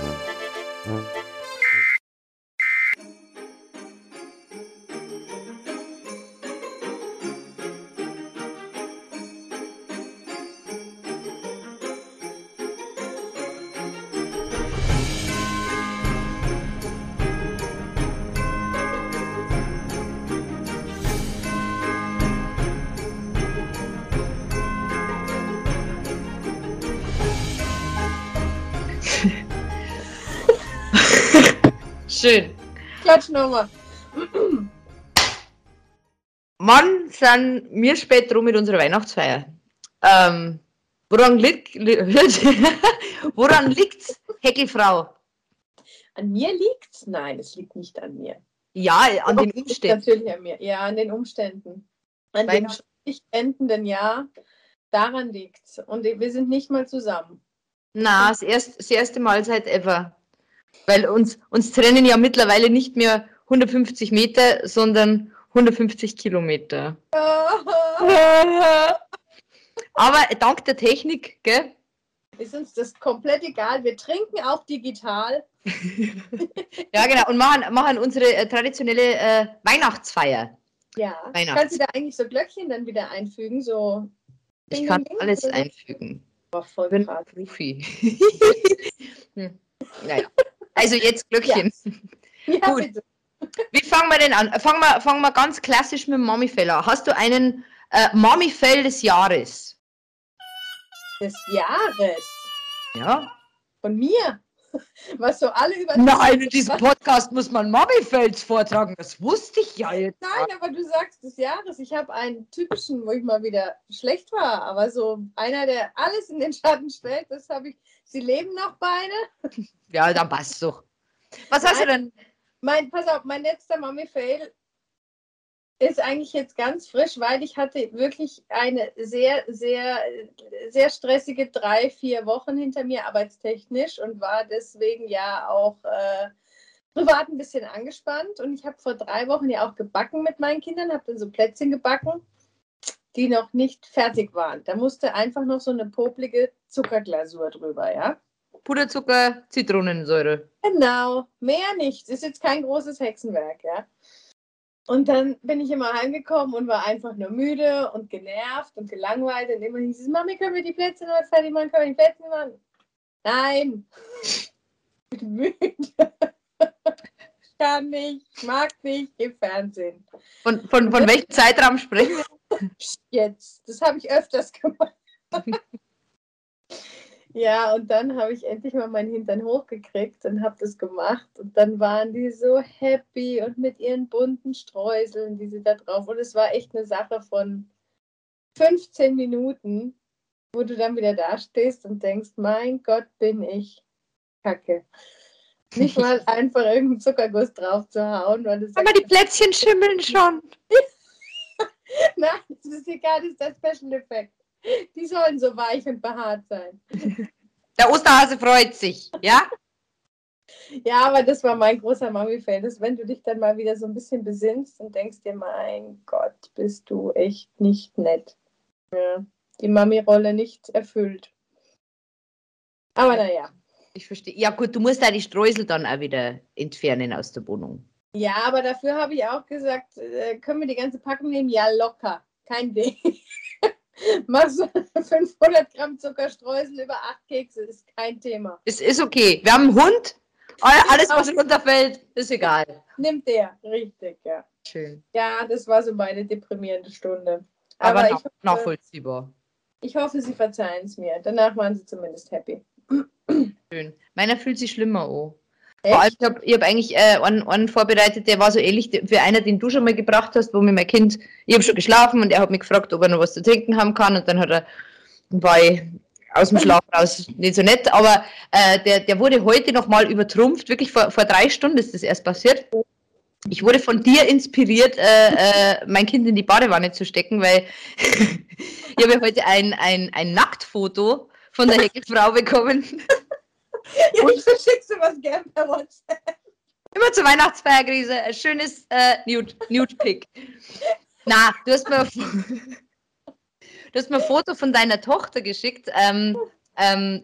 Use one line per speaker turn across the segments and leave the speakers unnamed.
Mm-hmm. Schön.
Klatsch nochmal.
Mann, sind wir spät drum mit unserer Weihnachtsfeier. Ähm, woran liegt li woran liegt's, Heckelfrau?
An mir liegt's? Nein, es liegt nicht an mir.
Ja, an
Doch,
den Umständen.
Natürlich an mir. Ja, an den Umständen. An
Beim
dem nicht endenden Jahr. Daran liegt's. Und wir sind nicht mal zusammen.
Na, das, erst, das erste Mal seit ever. Weil uns, uns trennen ja mittlerweile nicht mehr 150 Meter, sondern 150 Kilometer. Aber dank der Technik, gell?
Ist uns das komplett egal. Wir trinken auch digital.
Ja, genau. Und machen, machen unsere äh, traditionelle äh, Weihnachtsfeier.
Ja.
Weihnachts-
Kannst du da eigentlich so Glöckchen dann wieder einfügen? So.
Ich kann alles einfügen.
Boah, voll
Ich bin. Profi. hm. Naja. Also jetzt Glöckchen.
Ja,
Gut.
bitte.
Wie fangen wir denn an? Fangen wir, fangen wir ganz klassisch mit dem Mami-Fell an. Hast du einen äh, Mami-Fell des Jahres?
Des Jahres.
Ja.
Von mir. Was so alle über.
Nein, in diesem Podcast muss man Mami-Fells vortragen. Das wusste ich ja jetzt.
Nein, aber du sagst des Jahres. Ich habe einen typischen, wo ich mal wieder schlecht war, aber so einer, der alles in den Schatten stellt, das habe ich. Sie leben noch beide.
Ja, dann passt doch. Was hast du denn?
Mein, pass auf, mein letzter Mommy-Fail ist eigentlich jetzt ganz frisch, weil ich hatte wirklich eine sehr, sehr, sehr stressige drei, vier Wochen hinter mir arbeitstechnisch und war deswegen ja auch äh, privat ein bisschen angespannt. Und ich habe vor drei Wochen ja auch gebacken mit meinen Kindern, habe dann so Plätzchen gebacken, die noch nicht fertig waren. Da musste einfach noch so eine poplige Zuckerglasur drüber, ja.
Puderzucker, Zitronensäure.
Genau, mehr nicht. Ist jetzt kein großes Hexenwerk, ja. Und dann bin ich immer heimgekommen und war einfach nur müde und genervt und gelangweilt. Und immer hieß es, Mami, können wir die Plätze noch fertig machen? Können wir die Plätze machen? Nein. Ich bin müde. Ich kann nicht, ich mag nicht, im Fernsehen.
Von, von, von welchem Zeitraum sprechen wir?
Jetzt. Das habe ich öfters gemacht. ja, und dann habe ich endlich mal meinen Hintern hochgekriegt und habe das gemacht. Und dann waren die so happy und mit ihren bunten Streuseln, die sie da drauf. Und es war echt eine Sache von 15 Minuten, wo du dann wieder dastehst und denkst, mein Gott, bin ich kacke. Nicht mal einfach irgendeinen Zuckerguss drauf zu hauen, weil
Aber die Plätzchen schimmeln schon.
Nein, das ist egal, das ist der Special Effekt. Die sollen so weich und behaart sein.
Der Osterhase freut sich, ja?
Ja, aber das war mein großer Mami-Fan, dass wenn du dich dann mal wieder so ein bisschen besinnst und denkst dir, mein Gott, bist du echt nicht nett. Ja, die Mami-Rolle nicht erfüllt. Aber naja.
Ich verstehe. Ja gut, du musst da die Streusel dann auch wieder entfernen aus der Wohnung.
Ja, aber dafür habe ich auch gesagt, äh, können wir die ganze Packung nehmen? Ja, locker. Kein Ding. Machst du 500 Gramm Zuckerstreusel über 8 Kekse, ist kein Thema.
Es ist okay. Wir haben einen Hund. All- Alles, was runterfällt, ist egal.
Nimmt der, richtig, ja.
Schön.
Ja, das war so meine deprimierende Stunde.
Aber,
Aber,
nach,
ich, hoffe,
nachvollziehbar.
ich hoffe, sie verzeihen es mir. Danach waren sie zumindest happy.
Schön. Meiner fühlt sich schlimmer an. Vor allem, ich habe hab eigentlich äh, einen, einen vorbereitet, der war so ähnlich wie einer, den du schon mal gebracht hast, wo mir mein Kind, ich habe schon geschlafen und er hat mich gefragt, ob er noch was zu trinken haben kann und dann hat er, war ich aus dem Schlaf raus nicht so nett, aber äh, der, der wurde heute nochmal übertrumpft, wirklich vor, vor drei Stunden ist das erst passiert. Ich wurde von dir inspiriert, äh, äh, mein Kind in die Badewanne zu stecken, weil ich habe ja heute ein, ein, ein Nacktfoto von der Heckelfrau bekommen.
Ja, ich verschicke dir was gern per WhatsApp.
Immer zur Weihnachtsfeierkrise. Ein schönes äh, Nude, Nude Pick. Na, du hast mir, du hast mir ein Foto von deiner Tochter geschickt. Ähm, ähm,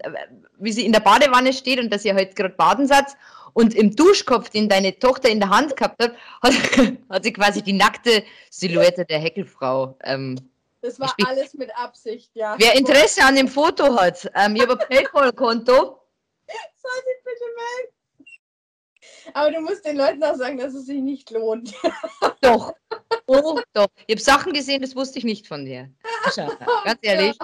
wie sie in der Badewanne steht und dass ihr heute gerade baden seid. Und im Duschkopf, den deine Tochter in der Hand gehabt hat, hat, hat sie quasi die nackte Silhouette der Heckelfrau. Ähm,
Das war
gespielt.
alles mit Absicht, ja.
Wer Interesse an dem Foto hat, ähm, ich habe ein Paypal-Konto.
Soll bitte melden? Aber du musst den Leuten auch sagen, dass es sich nicht lohnt.
Doch. Oh, doch. Ich habe Sachen gesehen, das wusste ich nicht von dir. Ganz ehrlich.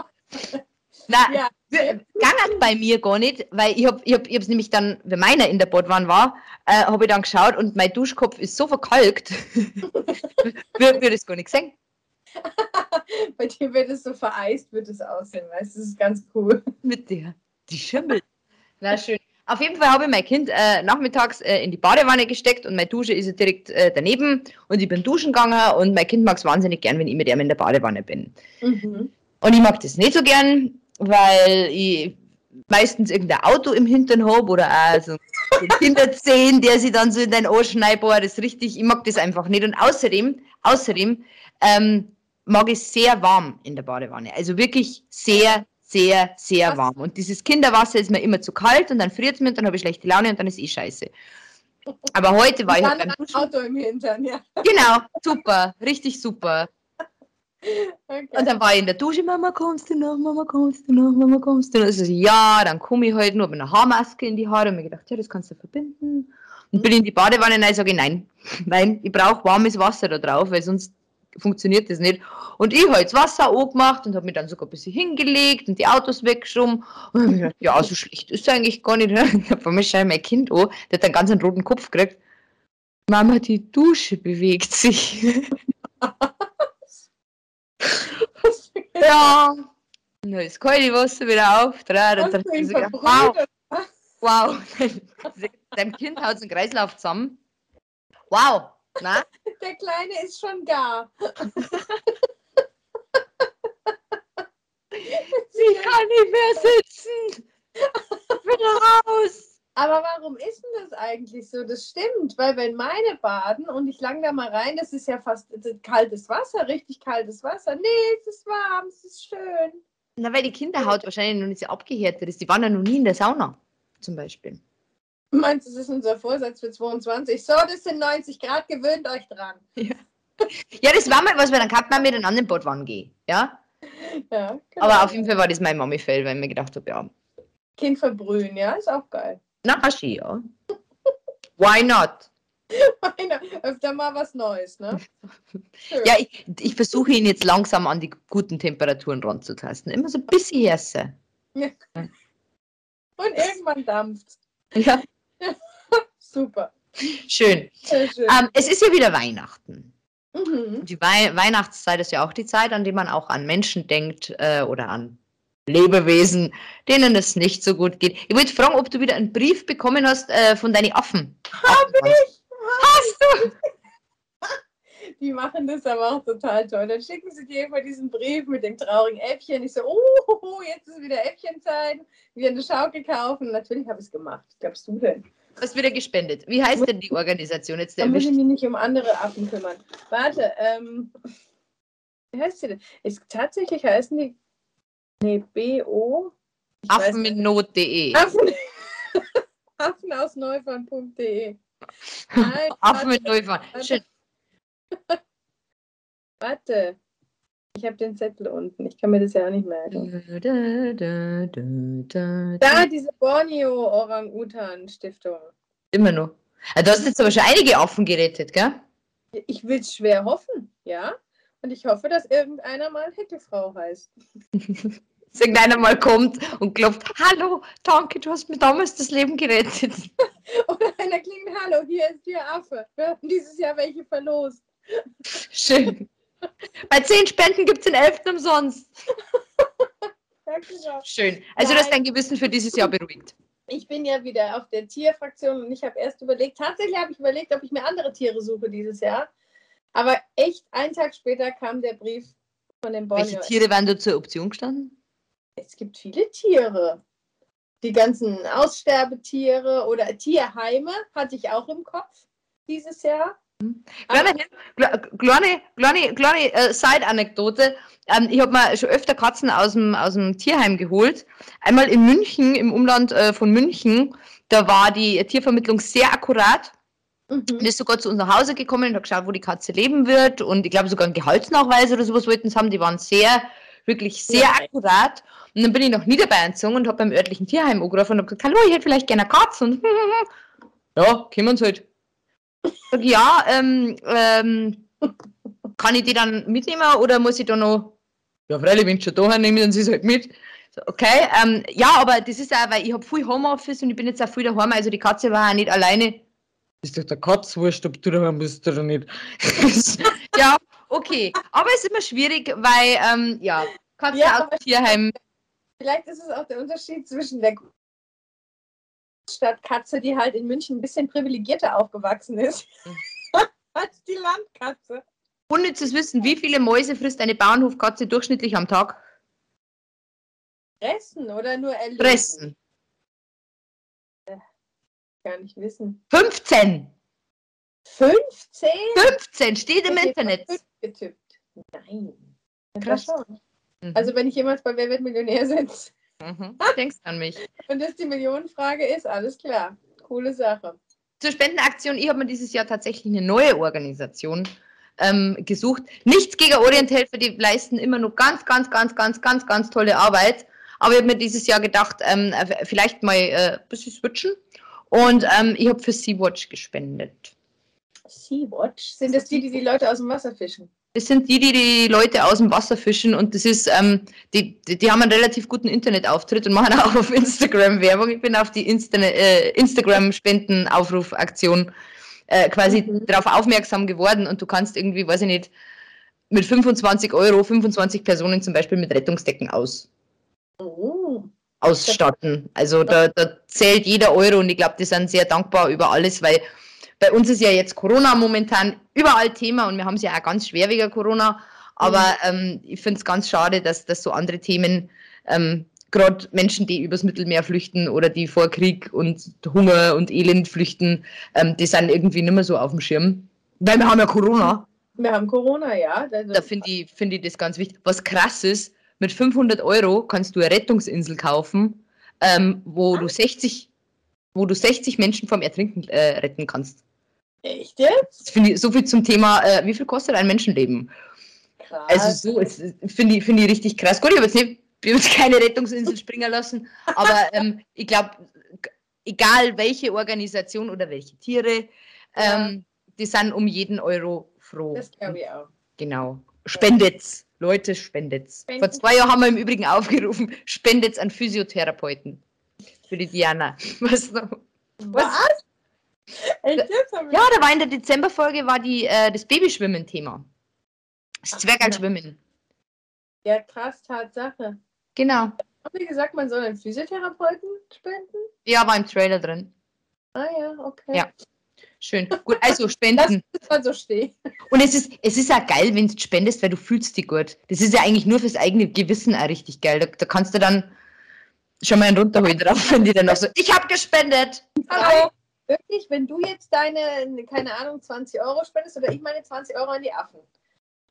Na,
Ja.
Gangert bei mir gar nicht, weil ich habe ich hab, ich nämlich dann, wenn meiner in der Badwanne war, äh, habe ich dann geschaut und mein Duschkopf ist so verkalkt, wird wir das gar nicht gesehen.
Bei dir wird es so vereist, wird es aussehen, weißt du? Das ist ganz cool.
Mit der. Die schimmelt. Na schön. Auf jeden Fall habe ich mein Kind äh, nachmittags äh, in die Badewanne gesteckt und meine Dusche ist ja direkt äh, daneben und ich bin duschen gegangen und mein Kind mag es wahnsinnig gern, wenn ich mit ihm in der Badewanne bin.
Mhm.
Und ich mag das nicht so gern, weil ich meistens irgendein Auto im Hintern habe oder auch so ein Kinderzehen, der sich dann so in dein Ohr schneidet. Boah, das ist richtig, ich mag das einfach nicht. Und außerdem, außerdem ähm, mag ich sehr warm in der Badewanne. Also wirklich sehr, sehr, sehr
Was?
warm. Und dieses Kinderwasser ist mir immer zu kalt und dann friert es mir und dann habe ich schlechte Laune und dann ist eh scheiße. Aber heute war ich halt beim Duschen.
Auto im Hintern, ja.
Genau, super, richtig super.
Okay.
Und dann war ich in der Dusche, Mama, kommst du noch, Mama, kommst du noch, Mama, kommst du noch? Also, ja, dann komme ich halt nur mit einer Haarmaske in die Haare und mir gedacht, ja, das kannst du verbinden. Und bin in die Badewanne und sage ich, nein, nein, ich brauche warmes Wasser da drauf, weil sonst funktioniert das nicht. Und ich habe das Wasser angemacht und habe mich dann sogar ein bisschen hingelegt und die Autos weggeschoben. Und gedacht, ja, so schlecht ist es eigentlich gar nicht. Ich habe mir schau mein Kind an, der hat einen ganz einen roten Kopf gekriegt. Mama, die Dusche bewegt sich. Ja. Und dann ist das kalte Wasser wieder
verbrüht?
wow, wow, dein Kind haut den Kreislauf zusammen. Wow, na?
Der Kleine ist schon gar.
Sie kann nicht mehr sitzen. Bitte raus.
Aber warum ist denn das eigentlich so? Das stimmt, weil wenn meine baden und ich lang da mal rein, das ist ja fast kaltes Wasser, richtig kaltes Wasser. Nee, es ist warm, es ist schön.
Na, weil die Kinderhaut wahrscheinlich noch nicht so abgehärtet ist. Die waren ja noch nie in der Sauna, zum Beispiel.
Meinst du, das ist unser Vorsatz für 22? So, das sind 90 Grad, gewöhnt euch dran.
Ja, das war mal was, weil dann kann man mit einem anderen Bad gehen. Ja?
Ja, genau.
Aber auf jeden Fall war das mein Mami-Fell, weil ich mir gedacht habe, ja,
Kind verbrühen, ja, ist auch geil.
na, Aschi, ja. Why not?
Meine, öfter mal was Neues, ne?
Ja, ich, ich versuche ihn jetzt langsam an die guten Temperaturen ranzutasten. Immer so ein bisschen härter.
Und irgendwann dampft.
Ja,
Super.
schön.
Schön.
Ähm, es ist ja wieder Weihnachten.
Mhm.
Die Wei Weihnachtszeit ist ja auch die Zeit, an die man auch an Menschen denkt äh, oder an Lebewesen, denen es nicht so gut geht. Ich wollte fragen, ob du wieder einen Brief bekommen hast äh, von deinen Affen.
Hab
ich! Hast du?
Die machen das aber auch total toll. Dann schicken sie dir immer diesen Brief mit dem traurigen Äffchen. Ich so, oh, jetzt ist wieder Äffchenzeit. Wir eine Schaukel kaufen. Natürlich habe ich es gemacht. Was glaubst du denn?
Hast wieder gespendet. Wie heißt denn die Organisation jetzt?
Da muss ich mich nicht um andere Affen kümmern. Warte, ähm, wie heißt sie denn? Ist, tatsächlich heißen die, nee, BO? Weiß
Affen mit Not.de.
Affen, Affen aus neufern.de. Nein,
Affen mit
warte.
Schön.
warte. Ich habe den Zettel unten. Ich kann mir das ja auch nicht merken.
Da, da, da, da,
diese Borneo-Orang-Utan-Stiftung.
Immer noch. Ah, Du hast jetzt aber schon einige Affen gerettet, gell?
Ich will es schwer hoffen, ja. Und ich hoffe, dass irgendeiner mal Heckelfrau heißt.
Dass irgendeiner mal kommt und klopft, hallo, danke, du hast mir damals das Leben gerettet.
Oder einer klingt, hallo, hier ist Ihr Affe. Wir haben dieses Jahr welche verlost.
Schön. Bei zehn Spenden gibt es den elften umsonst. Schön. Also du hast
Nein.
dein Gewissen für dieses Jahr beruhigt.
Ich bin ja wieder auf der Tierfraktion und ich habe erst überlegt, tatsächlich habe ich überlegt, ob ich mir andere Tiere suche dieses Jahr. Aber echt, einen Tag später kam der Brief von dem Borneo.
Welche Tiere wären da zur Option gestanden?
Es gibt viele Tiere. Die ganzen Aussterbetiere oder Tierheime hatte ich auch im Kopf dieses Jahr.
Kleine, kleine, kleine, kleine äh, Side-Anekdote. Ähm, ich habe mir schon öfter Katzen aus dem, aus dem Tierheim geholt. Einmal in München, im Umland äh, von München, da war die Tiervermittlung sehr akkurat. Mhm. Und ist sogar zu uns nach Hause gekommen und hat geschaut, wo die Katze leben wird. Und ich glaube sogar einen Gehaltsnachweis oder sowas wollten sie haben. Die waren sehr, wirklich sehr ja. akkurat. Und dann bin ich nach Niederbayern gezogen und habe beim örtlichen Tierheim angerufen und habe gesagt, hallo, ich hätte vielleicht gerne eine Katze. Und ja, kommen Sie halt. Sag, ja, ähm, ähm, kann ich die dann mitnehmen oder muss ich da noch? Ja, freilich, wenn sie schon da haben, nehmen sie es halt mit. So, okay, ähm, ja, aber das ist auch, weil ich habe viel Homeoffice und ich bin jetzt auch viel daheim, also die Katze war auch nicht alleine. Ist doch der Katz wurscht, ob du daheim bist oder nicht. ja, okay. Aber es ist immer schwierig, weil, ähm, ja, Katze ja, aus Tierheim.
Vielleicht ist es auch der Unterschied zwischen der Stadtkatze, die halt in München ein bisschen privilegierter aufgewachsen ist, als die Landkatze.
Unnützes Wissen, wie viele Mäuse frisst eine Bauernhofkatze durchschnittlich am Tag?
Fressen oder nur erleben?
Fressen.
Äh, gar nicht wissen.
15!
15?
15 steht im Internet.
Getippt. Nein. Krass. Mhm. Also wenn ich jemals bei Wer wird Millionär sitze.
Mhm. Denkst an mich.
Und das die Millionenfrage ist, alles klar. Coole Sache.
Zur Spendenaktion, ich habe mir dieses Jahr tatsächlich eine neue Organisation ähm, gesucht. Nichts gegen Orienthelfer, die leisten immer nur ganz, ganz, ganz, ganz, ganz, ganz tolle Arbeit. Aber ich habe mir dieses Jahr gedacht, ähm, vielleicht mal äh, ein bisschen switchen. Und ähm, ich habe für Sea-Watch gespendet.
Sea-Watch? Sind das die, die die Leute aus dem Wasser fischen?
Das sind die, die die Leute aus dem Wasser fischen und das ist, ähm, die, die, die, haben einen relativ guten Internetauftritt und machen auch auf Instagram Werbung. Ich bin auf die Insta äh, Instagram-Spendenaufrufaktion äh, quasi mhm. darauf aufmerksam geworden und du kannst irgendwie, weiß ich nicht, mit 25 Euro 25 Personen zum Beispiel mit Rettungsdecken aus. Oh. Ausstatten. Also da, da zählt jeder Euro und ich glaube, die sind sehr dankbar über alles, weil bei uns ist ja jetzt Corona momentan überall Thema und wir haben es ja auch ganz schwer wegen Corona. Aber mhm. ähm, ich finde es ganz schade, dass, dass so andere Themen, ähm, gerade Menschen, die übers Mittelmeer flüchten oder die vor Krieg und Hunger und Elend flüchten, ähm, die sind irgendwie nicht mehr so auf dem Schirm. Weil wir haben ja Corona.
Wir haben Corona, ja.
Also da finde ich, find ich das ganz wichtig. Was krass ist, mit 500 Euro kannst du eine Rettungsinsel kaufen, ähm, wo, du 60, wo du 60 Menschen vom Ertrinken äh, retten kannst.
Echt jetzt?
Ich, so viel zum Thema, äh, wie viel kostet ein Menschenleben? Krass. Also so, finde ich, find ich richtig krass. Gut, ich habe jetzt nicht wir uns keine Rettungsinsel springen lassen, aber ähm, ich glaube, egal welche Organisation oder welche Tiere, ähm, ja. die sind um jeden Euro froh.
Das glaube ich auch.
Genau. Spendet's. Leute, spendet's. Spenden. Vor zwei Jahren haben wir im Übrigen aufgerufen, spendet's an Physiotherapeuten. Für die Diana. Was noch?
Was? Was?
Ja, da war in der Dezemberfolge war die, äh, das Babyschwimmen-Thema. Das Zwergalschwimmen.
Ja, krass, Tatsache.
Genau.
Haben Sie gesagt, man soll einen Physiotherapeuten spenden?
Ja, war im Trailer drin.
Ah ja, okay.
Ja. Schön. Gut, also spenden.
Das soll so stehen.
Und es ist, es ist auch geil, wenn du spendest, weil du fühlst dich gut. Das ist ja eigentlich nur fürs eigene Gewissen auch richtig geil. Da, da kannst du dann schon mal einen runterholen drauf, wenn die dann auch so, ich habe gespendet. Hallo
wirklich, wenn du jetzt deine, keine Ahnung, 20 Euro spendest oder ich meine 20 Euro an die Affen,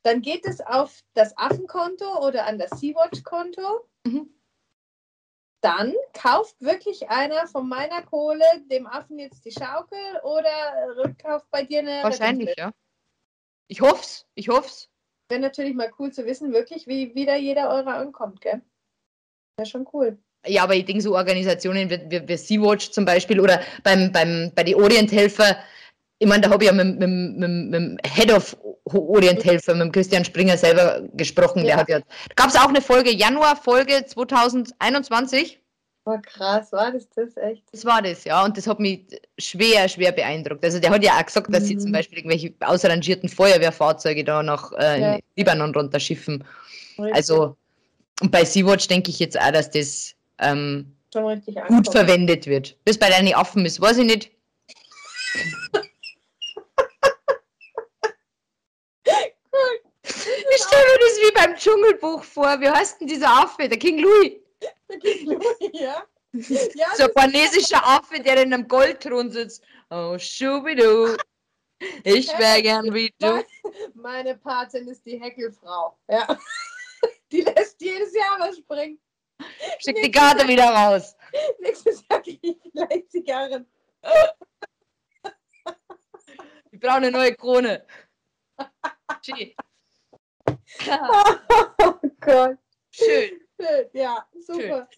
dann geht es auf das Affenkonto oder an das Sea-Watch-Konto. Mhm. Dann kauft wirklich einer von meiner Kohle dem Affen jetzt die Schaukel oder kauft bei dir eine.
Wahrscheinlich, ja. Ich hoff's, ich hoff's.
Wäre natürlich mal cool zu wissen, wirklich, wie wieder jeder Euro ankommt, gell? Wäre schon cool.
Ja, aber ich denke, so Organisationen wie, wie, Sea-Watch zum Beispiel oder beim, beim, bei den Orienthelfer, ich meine, da habe ich ja mit, mit, mit, mit dem Head of Orienthelfer, mit dem Christian Springer selber gesprochen. Ja. Der hat ja, da gab es auch eine Folge, Januar-Folge 2021.
War krass, war das das echt?
Das war das, ja. Und das hat mich schwer, schwer beeindruckt. Also der hat ja auch gesagt, dass mhm. sie zum Beispiel irgendwelche ausrangierten Feuerwehrfahrzeuge da nach äh, ja. Libanon runterschiffen. Richtig. Also, und bei Sea-Watch denke ich jetzt auch, dass das ähm, gut verwendet wird. Das bei deinen Affen ist, weiß ich nicht. Ich stelle mir das wie beim Dschungelbuch vor. Wie heißt denn dieser Affe? Der King Louis.
Der King Louis, ja.
ja so ein pornesischer Affe, der in einem Goldthron sitzt. Oh, schubidu. Ich wäre gern wie du.
Meine Patin ist die Heckelfrau. Ja. Die lässt jedes Jahr was springen.
Schick die Karte wieder raus.
Nächstes Jahr kriege ich vielleicht Zigarren.
Ich brauche eine neue Krone. Schön.
Oh Gott.
Schön.
Schön. Ja, super.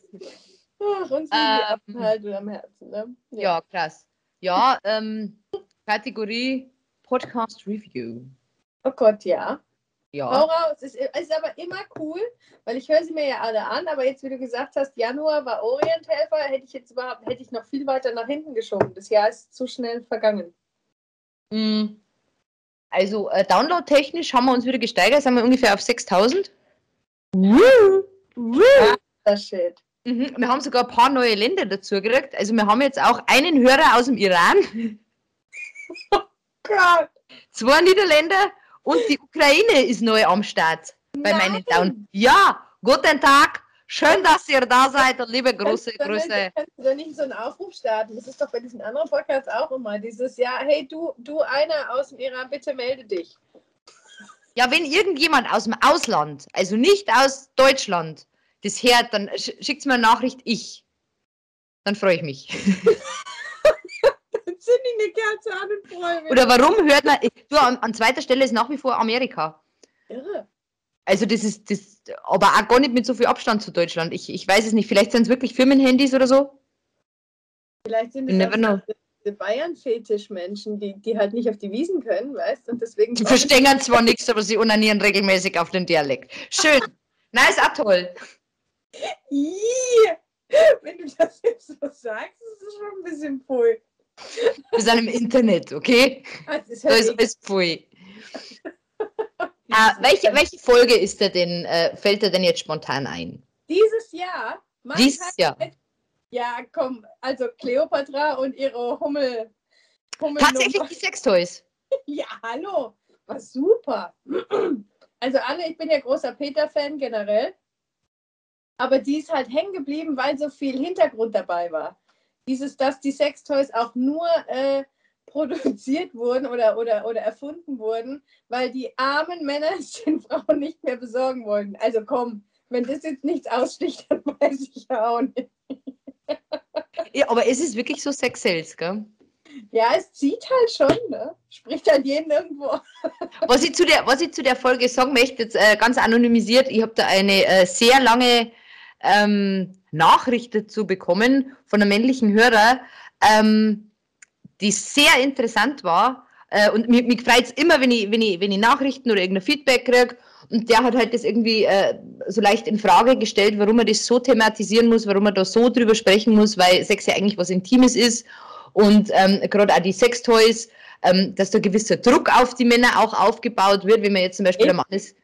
Ach, uns liegen die
Ähm,
am Herzen. Ne?
Ja, krass. Ja, ähm, Kategorie Podcast Review.
Oh Gott, ja. Hau
Ja.
raus. Es ist, ist aber immer cool, weil ich höre sie mir ja alle an, aber jetzt, wie du gesagt hast, Januar war Orienthelfer, hätte ich jetzt überhaupt, hätte ich noch viel weiter nach hinten geschoben. Das Jahr ist zu schnell vergangen.
Mm. Also, äh, download-technisch haben wir uns wieder gesteigert, sind wir ungefähr auf 6000.
Das shit.
Mhm. Wir haben sogar ein paar neue Länder dazu gekriegt. Also, wir haben jetzt auch einen Hörer aus dem Iran,
Gott.
zwei Niederländer und die Ukraine ist neu am Start bei meinen Down. Ja, guten Tag. Schön, dass ihr da seid und liebe große
Kannst
Grüße.
nicht- Kannst du da nicht so einen Aufruf starten? Das ist doch bei diesen anderen Podcasts auch immer dieses Jahr. Hey, du, du einer aus dem Iran, bitte melde dich.
Ja, wenn irgendjemand aus dem Ausland, also nicht aus Deutschland, das hört, dann sch schickt mir eine Nachricht, ich. Dann freue ich mich.
Dann zünd ich eine Kerze an und freue mich.
Oder warum hört man, du, an, an zweiter Stelle ist nach wie vor Amerika.
Irre.
Also das ist, das, aber auch gar nicht mit so viel Abstand zu Deutschland. Ich, ich weiß es nicht, vielleicht sind es wirklich Firmenhandys oder so.
Vielleicht sind es diese Bayern-Fetisch-Menschen, die, die halt nicht auf die Wiesen können, weißt du? Und deswegen.
Die verstehen zwar nichts, aber sie unanieren regelmäßig auf den Dialekt. Schön. Na, ist auch toll.
Ih, Wenn du das jetzt so sagst, ist es schon ein bisschen pui.
Wir sind im Internet, okay?
Das ist
Da ist
halt
alles pfui. Äh, welche, welche Folge ist dir denn, äh, fällt dir denn jetzt spontan ein?
Dieses Jahr.
Dieses Jahr.
Ja, komm, also Cleopatra und ihre Hummel. Hummel
Tatsächlich die Sextoys.
Ja, hallo. War super. Also alle, ich bin ja großer Peter-Fan generell. Aber die ist halt hängen geblieben, weil so viel Hintergrund dabei war. Dieses, dass die Sextoys auch nur äh, produziert wurden oder, oder, oder erfunden wurden, weil die armen Männer es den Frauen nicht mehr besorgen wollten. Also komm, wenn das jetzt nichts aussticht, dann weiß ich ja auch nicht.
Ja, aber es ist wirklich so Sex Sales, gell?
Ja, es zieht halt schon, ne? Spricht halt jeden irgendwo.
Was ich zu der, was ich zu der Folge sagen möchte, jetzt äh, ganz anonymisiert, ich habe da eine äh, sehr lange ähm, Nachricht dazu bekommen von einem männlichen Hörer, ähm, die sehr interessant war. Äh, und mich, mich freut es immer, wenn ich, wenn, ich, wenn ich Nachrichten oder irgendein Feedback kriege. Und der hat halt das irgendwie äh, so leicht in Frage gestellt, warum man das so thematisieren muss, warum man da so drüber sprechen muss, weil Sex ja eigentlich was Intimes ist. Und ähm, gerade auch die Sextoys, ähm, dass da gewisser Druck auf die Männer auch aufgebaut wird, wenn man jetzt zum Beispiel der Mann ist,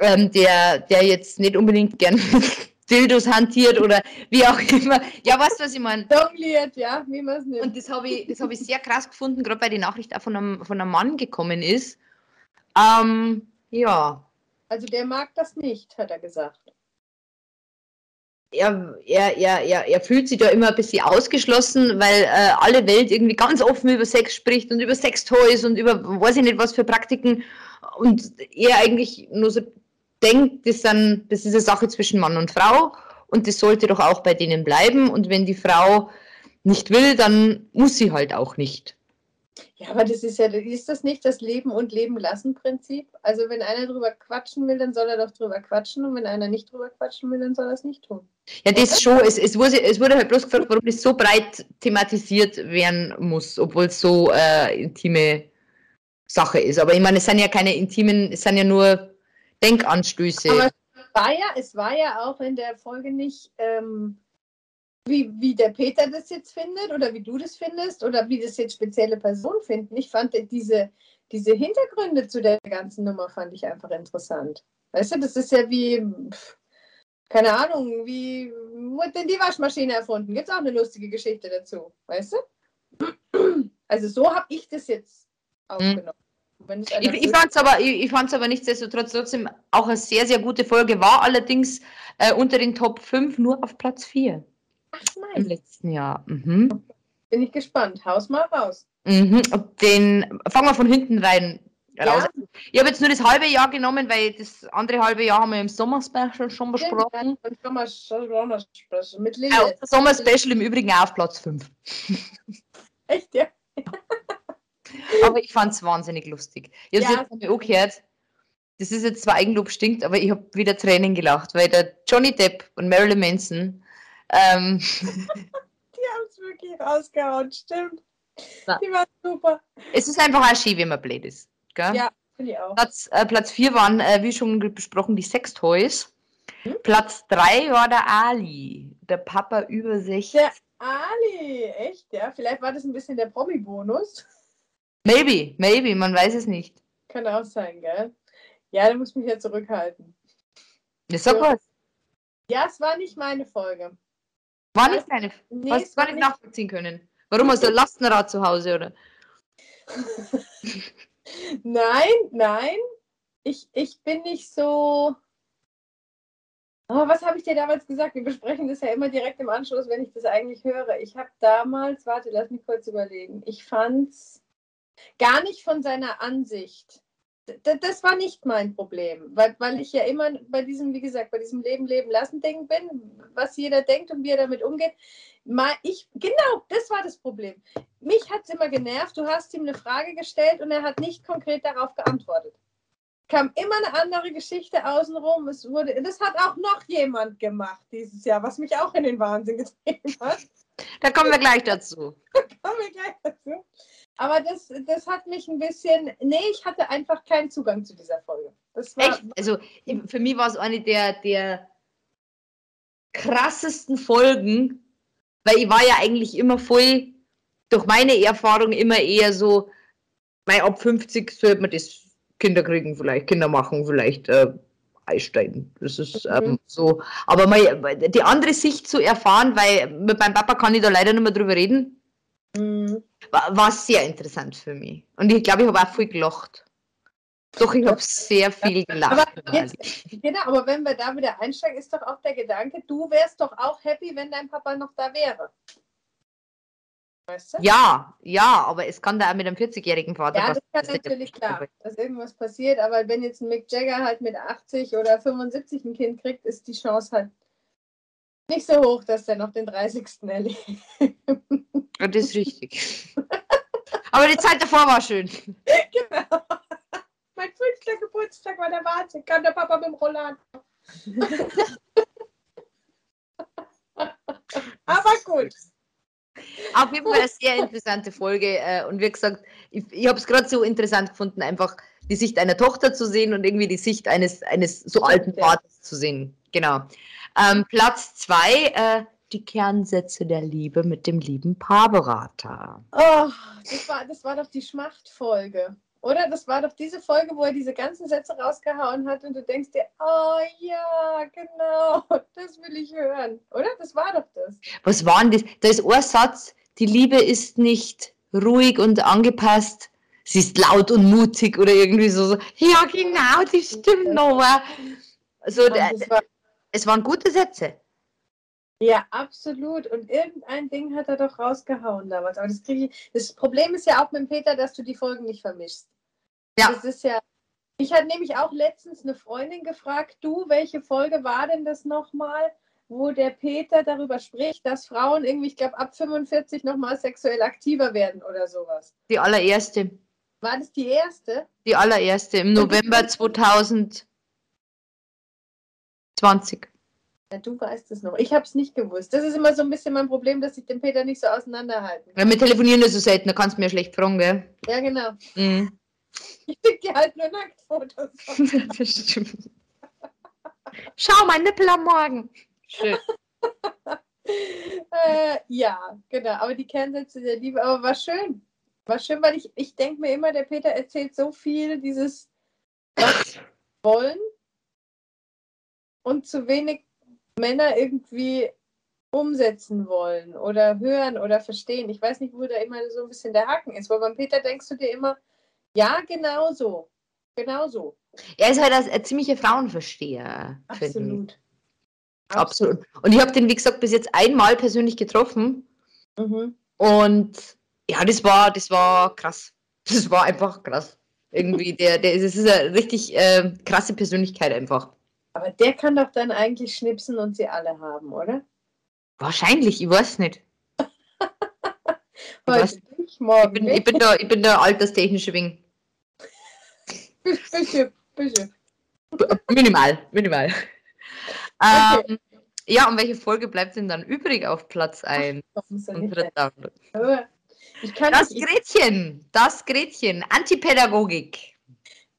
ähm, der, der jetzt nicht unbedingt gern Dildos hantiert oder wie auch immer. Ja, weißt du, was ich meine?
Jongliert, ja, wie man es nimmt.
Und das habe ich, das hab ich sehr krass gefunden, gerade weil die Nachricht auch von einem, von einem Mann gekommen ist. Ähm, ja,
Also der mag das nicht, hat er gesagt.
er, er, er, er, er fühlt sich da immer ein bisschen ausgeschlossen, weil äh, alle Welt irgendwie ganz offen über Sex spricht und über Sextoys und über weiß ich nicht was für Praktiken und er eigentlich nur so denkt, das, sind, das ist eine Sache zwischen Mann und Frau und das sollte doch auch bei denen bleiben und wenn die Frau nicht will, dann muss sie halt auch nicht.
Ja, aber das ist ja, ist das nicht das Leben und Leben lassen Prinzip? Also wenn einer drüber quatschen will, dann soll er doch drüber quatschen und wenn einer nicht drüber quatschen will, dann soll er es nicht tun.
Ja, das schon. Es, es, wurde, es wurde halt bloß gefragt, warum das so breit thematisiert werden muss, obwohl es so äh, intime Sache ist. Aber ich meine, es sind ja keine intimen, es sind ja nur Denkanstöße.
Aber es war ja, es war ja auch in der Folge nicht, ähm, wie, wie der Peter das jetzt findet oder wie du das findest oder wie das jetzt spezielle Personen finden. Ich fand diese, diese Hintergründe zu der ganzen Nummer fand ich einfach interessant. Weißt du, das ist ja wie, keine Ahnung, wie wurde denn die Waschmaschine erfunden? Gibt es auch eine lustige Geschichte dazu, weißt du? Also so habe ich das jetzt aufgenommen.
Ich ich fand es aber, ich, ich aber nichtsdestotrotz trotzdem auch eine sehr, sehr gute Folge, war allerdings äh, unter den Top 5 nur auf Platz 4
Ach,
im
nein.
letzten Jahr. Mhm.
bin ich gespannt. Haus mal raus.
Mhm. Den fangen wir von hinten rein raus. Ja. Ich habe jetzt nur das halbe Jahr genommen, weil das andere halbe Jahr haben wir im Sommer-Special schon besprochen. Ja, mit. Ja, das Sommer-Special im Übrigen auch auf Platz 5.
Echt, ja?
aber ich fand es wahnsinnig lustig. Ich habe ja. jetzt auch gehört, das ist jetzt zwar Eigenlob stinkt, aber ich habe wieder Tränen gelacht, weil der Johnny Depp und Marilyn Manson ähm,
Die haben es wirklich rausgehauen, stimmt. Na. Die waren super.
Es ist einfach auch schön, wenn man blöd ist. Gell?
Ja, finde ich auch.
Platz, äh, Platz 4 waren, äh, wie schon besprochen, die Sextoys. Hm? Platz 3 war der Ali, der Papa über 60.
Der Ali, echt, ja? Vielleicht war das ein bisschen der Promi-Bonus.
Maybe, maybe, man weiß es nicht.
Kann auch sein, gell? Ja, du musst mich ja zurückhalten.
Ja, sag was.
Ja, es war nicht meine Folge.
War nicht deine nee, Was gar nicht nachvollziehen können. Warum hast du ein Lastenrad zu Hause, oder?
nein, nein. Ich, ich bin nicht so. Oh, was habe ich dir damals gesagt? Wir besprechen das ja immer direkt im Anschluss, wenn ich das eigentlich höre. Ich habe damals, warte, lass mich kurz überlegen. Ich fand es gar nicht von seiner Ansicht das war nicht mein Problem, weil, weil ich ja immer bei diesem, wie gesagt, bei diesem Leben, Leben lassen Ding bin, was jeder denkt und wie er damit umgeht. Ich, genau, das war das Problem. Mich hat es immer genervt, du hast ihm eine Frage gestellt und er hat nicht konkret darauf geantwortet. Kam immer eine andere Geschichte außenrum. Es wurde, das hat auch noch jemand gemacht dieses Jahr, was mich auch in den Wahnsinn getrieben hat.
Da kommen wir gleich dazu.
Da kommen wir gleich dazu. Aber das, das hat mich ein bisschen. Nee, ich hatte einfach keinen Zugang zu dieser Folge. Das
war, Echt? Also für mich war es eine der, der krassesten Folgen, weil ich war ja eigentlich immer voll, durch meine Erfahrung immer eher so, mein ab 50 sollte man das Kinder kriegen, vielleicht Kinder machen, vielleicht äh, einsteigen. Das ist mhm. ähm, so. Aber mal, die andere Sicht zu erfahren, weil mit meinem Papa kann ich da leider nicht mehr drüber reden. Mhm war, war sehr interessant für mich. Und ich glaube, ich habe auch viel gelacht. Doch, ich habe sehr viel gelacht.
Aber jetzt, genau, aber wenn wir da wieder einsteigen, ist doch auch der Gedanke, du wärst doch auch happy, wenn dein Papa noch da wäre.
Weißt du? Ja, ja, aber es kann da auch mit einem 40-jährigen Vater
Ja, das ist natürlich klar, dass irgendwas passiert, aber wenn jetzt ein Mick Jagger halt mit 80 oder 75 ein Kind kriegt, ist die Chance halt nicht so hoch, dass der noch den 30. erlebt.
Das ist richtig. Aber die Zeit davor war schön. Genau.
Mein fünfter Geburtstag war der Wahnsinn. Kam der Papa mit dem Rollator. Aber gut.
Auf jeden Fall eine sehr interessante Folge. Äh, und wie gesagt, ich, ich habe es gerade so interessant gefunden, einfach die Sicht einer Tochter zu sehen und irgendwie die Sicht eines, eines so alten Vaters zu sehen. Genau. Ähm, Platz zwei, äh, die Kernsätze der Liebe mit dem lieben Paarberater.
Oh, das war, das war doch die Schmachtfolge. Oder? Das war doch diese Folge, wo er diese ganzen Sätze rausgehauen hat und du denkst dir, oh ja, genau, das will ich hören. Oder? Das war doch das.
Was war denn das? Da ist ein Satz, die Liebe ist nicht ruhig und angepasst, sie ist laut und mutig oder irgendwie so. Ja, genau, das stimmt, Nova. Also, der, war, es waren gute Sätze.
Ja, absolut. Und irgendein Ding hat er doch rausgehauen damals. Aber das, ich, das Problem ist ja auch mit Peter, dass du die Folgen nicht vermischst. Ja. Das ist ja. Ich hatte nämlich auch letztens eine Freundin gefragt, du, welche Folge war denn das nochmal, wo der Peter darüber spricht, dass Frauen irgendwie, ich glaube, ab 45 nochmal sexuell aktiver werden oder sowas.
Die allererste.
War das die erste?
Die allererste im November 2020.
Ja, du weißt es noch. Ich habe es nicht gewusst. Das ist immer so ein bisschen mein Problem, dass ich den Peter nicht so auseinanderhalten
kann. Ja, wir telefonieren nur so selten, da kannst du mir schlecht fragen, gell?
Ja, genau. Mhm. Ich schicke dir halt nur Nacktfotos. das stimmt.
Schau, mein Nippel am Morgen. Schön.
äh, ja, genau. Aber die Kernsätze der Liebe, aber war schön. War schön, weil ich, ich denke mir immer, der Peter erzählt so viel, dieses was wollen und zu wenig Männer irgendwie umsetzen wollen oder hören oder verstehen. Ich weiß nicht, wo da immer so ein bisschen der Haken ist, weil beim Peter denkst du dir immer, ja, genau so. Genau so.
Er ist halt ein ziemlicher Frauenversteher.
Absolut.
Absolut. Und ich habe den, wie gesagt, bis jetzt einmal persönlich getroffen. Mhm. Und ja, das war, das war krass. Das war einfach krass. Irgendwie, der, der ist, ist eine richtig äh, krasse Persönlichkeit einfach.
Aber der kann doch dann eigentlich schnipsen und sie alle haben, oder?
Wahrscheinlich, ich weiß nicht.
Heute
Was?
nicht, morgen
Ich bin,
nicht.
ich bin, der, ich bin der alterstechnische Wing.
Bitte, bitte.
Minimal, minimal. Ähm, ja, und welche Folge bleibt denn dann übrig auf Platz 1?
Warum soll ich
Unsere
denn?
Download.
Ich kann
Das Gretchen, das Gretchen, Antipädagogik.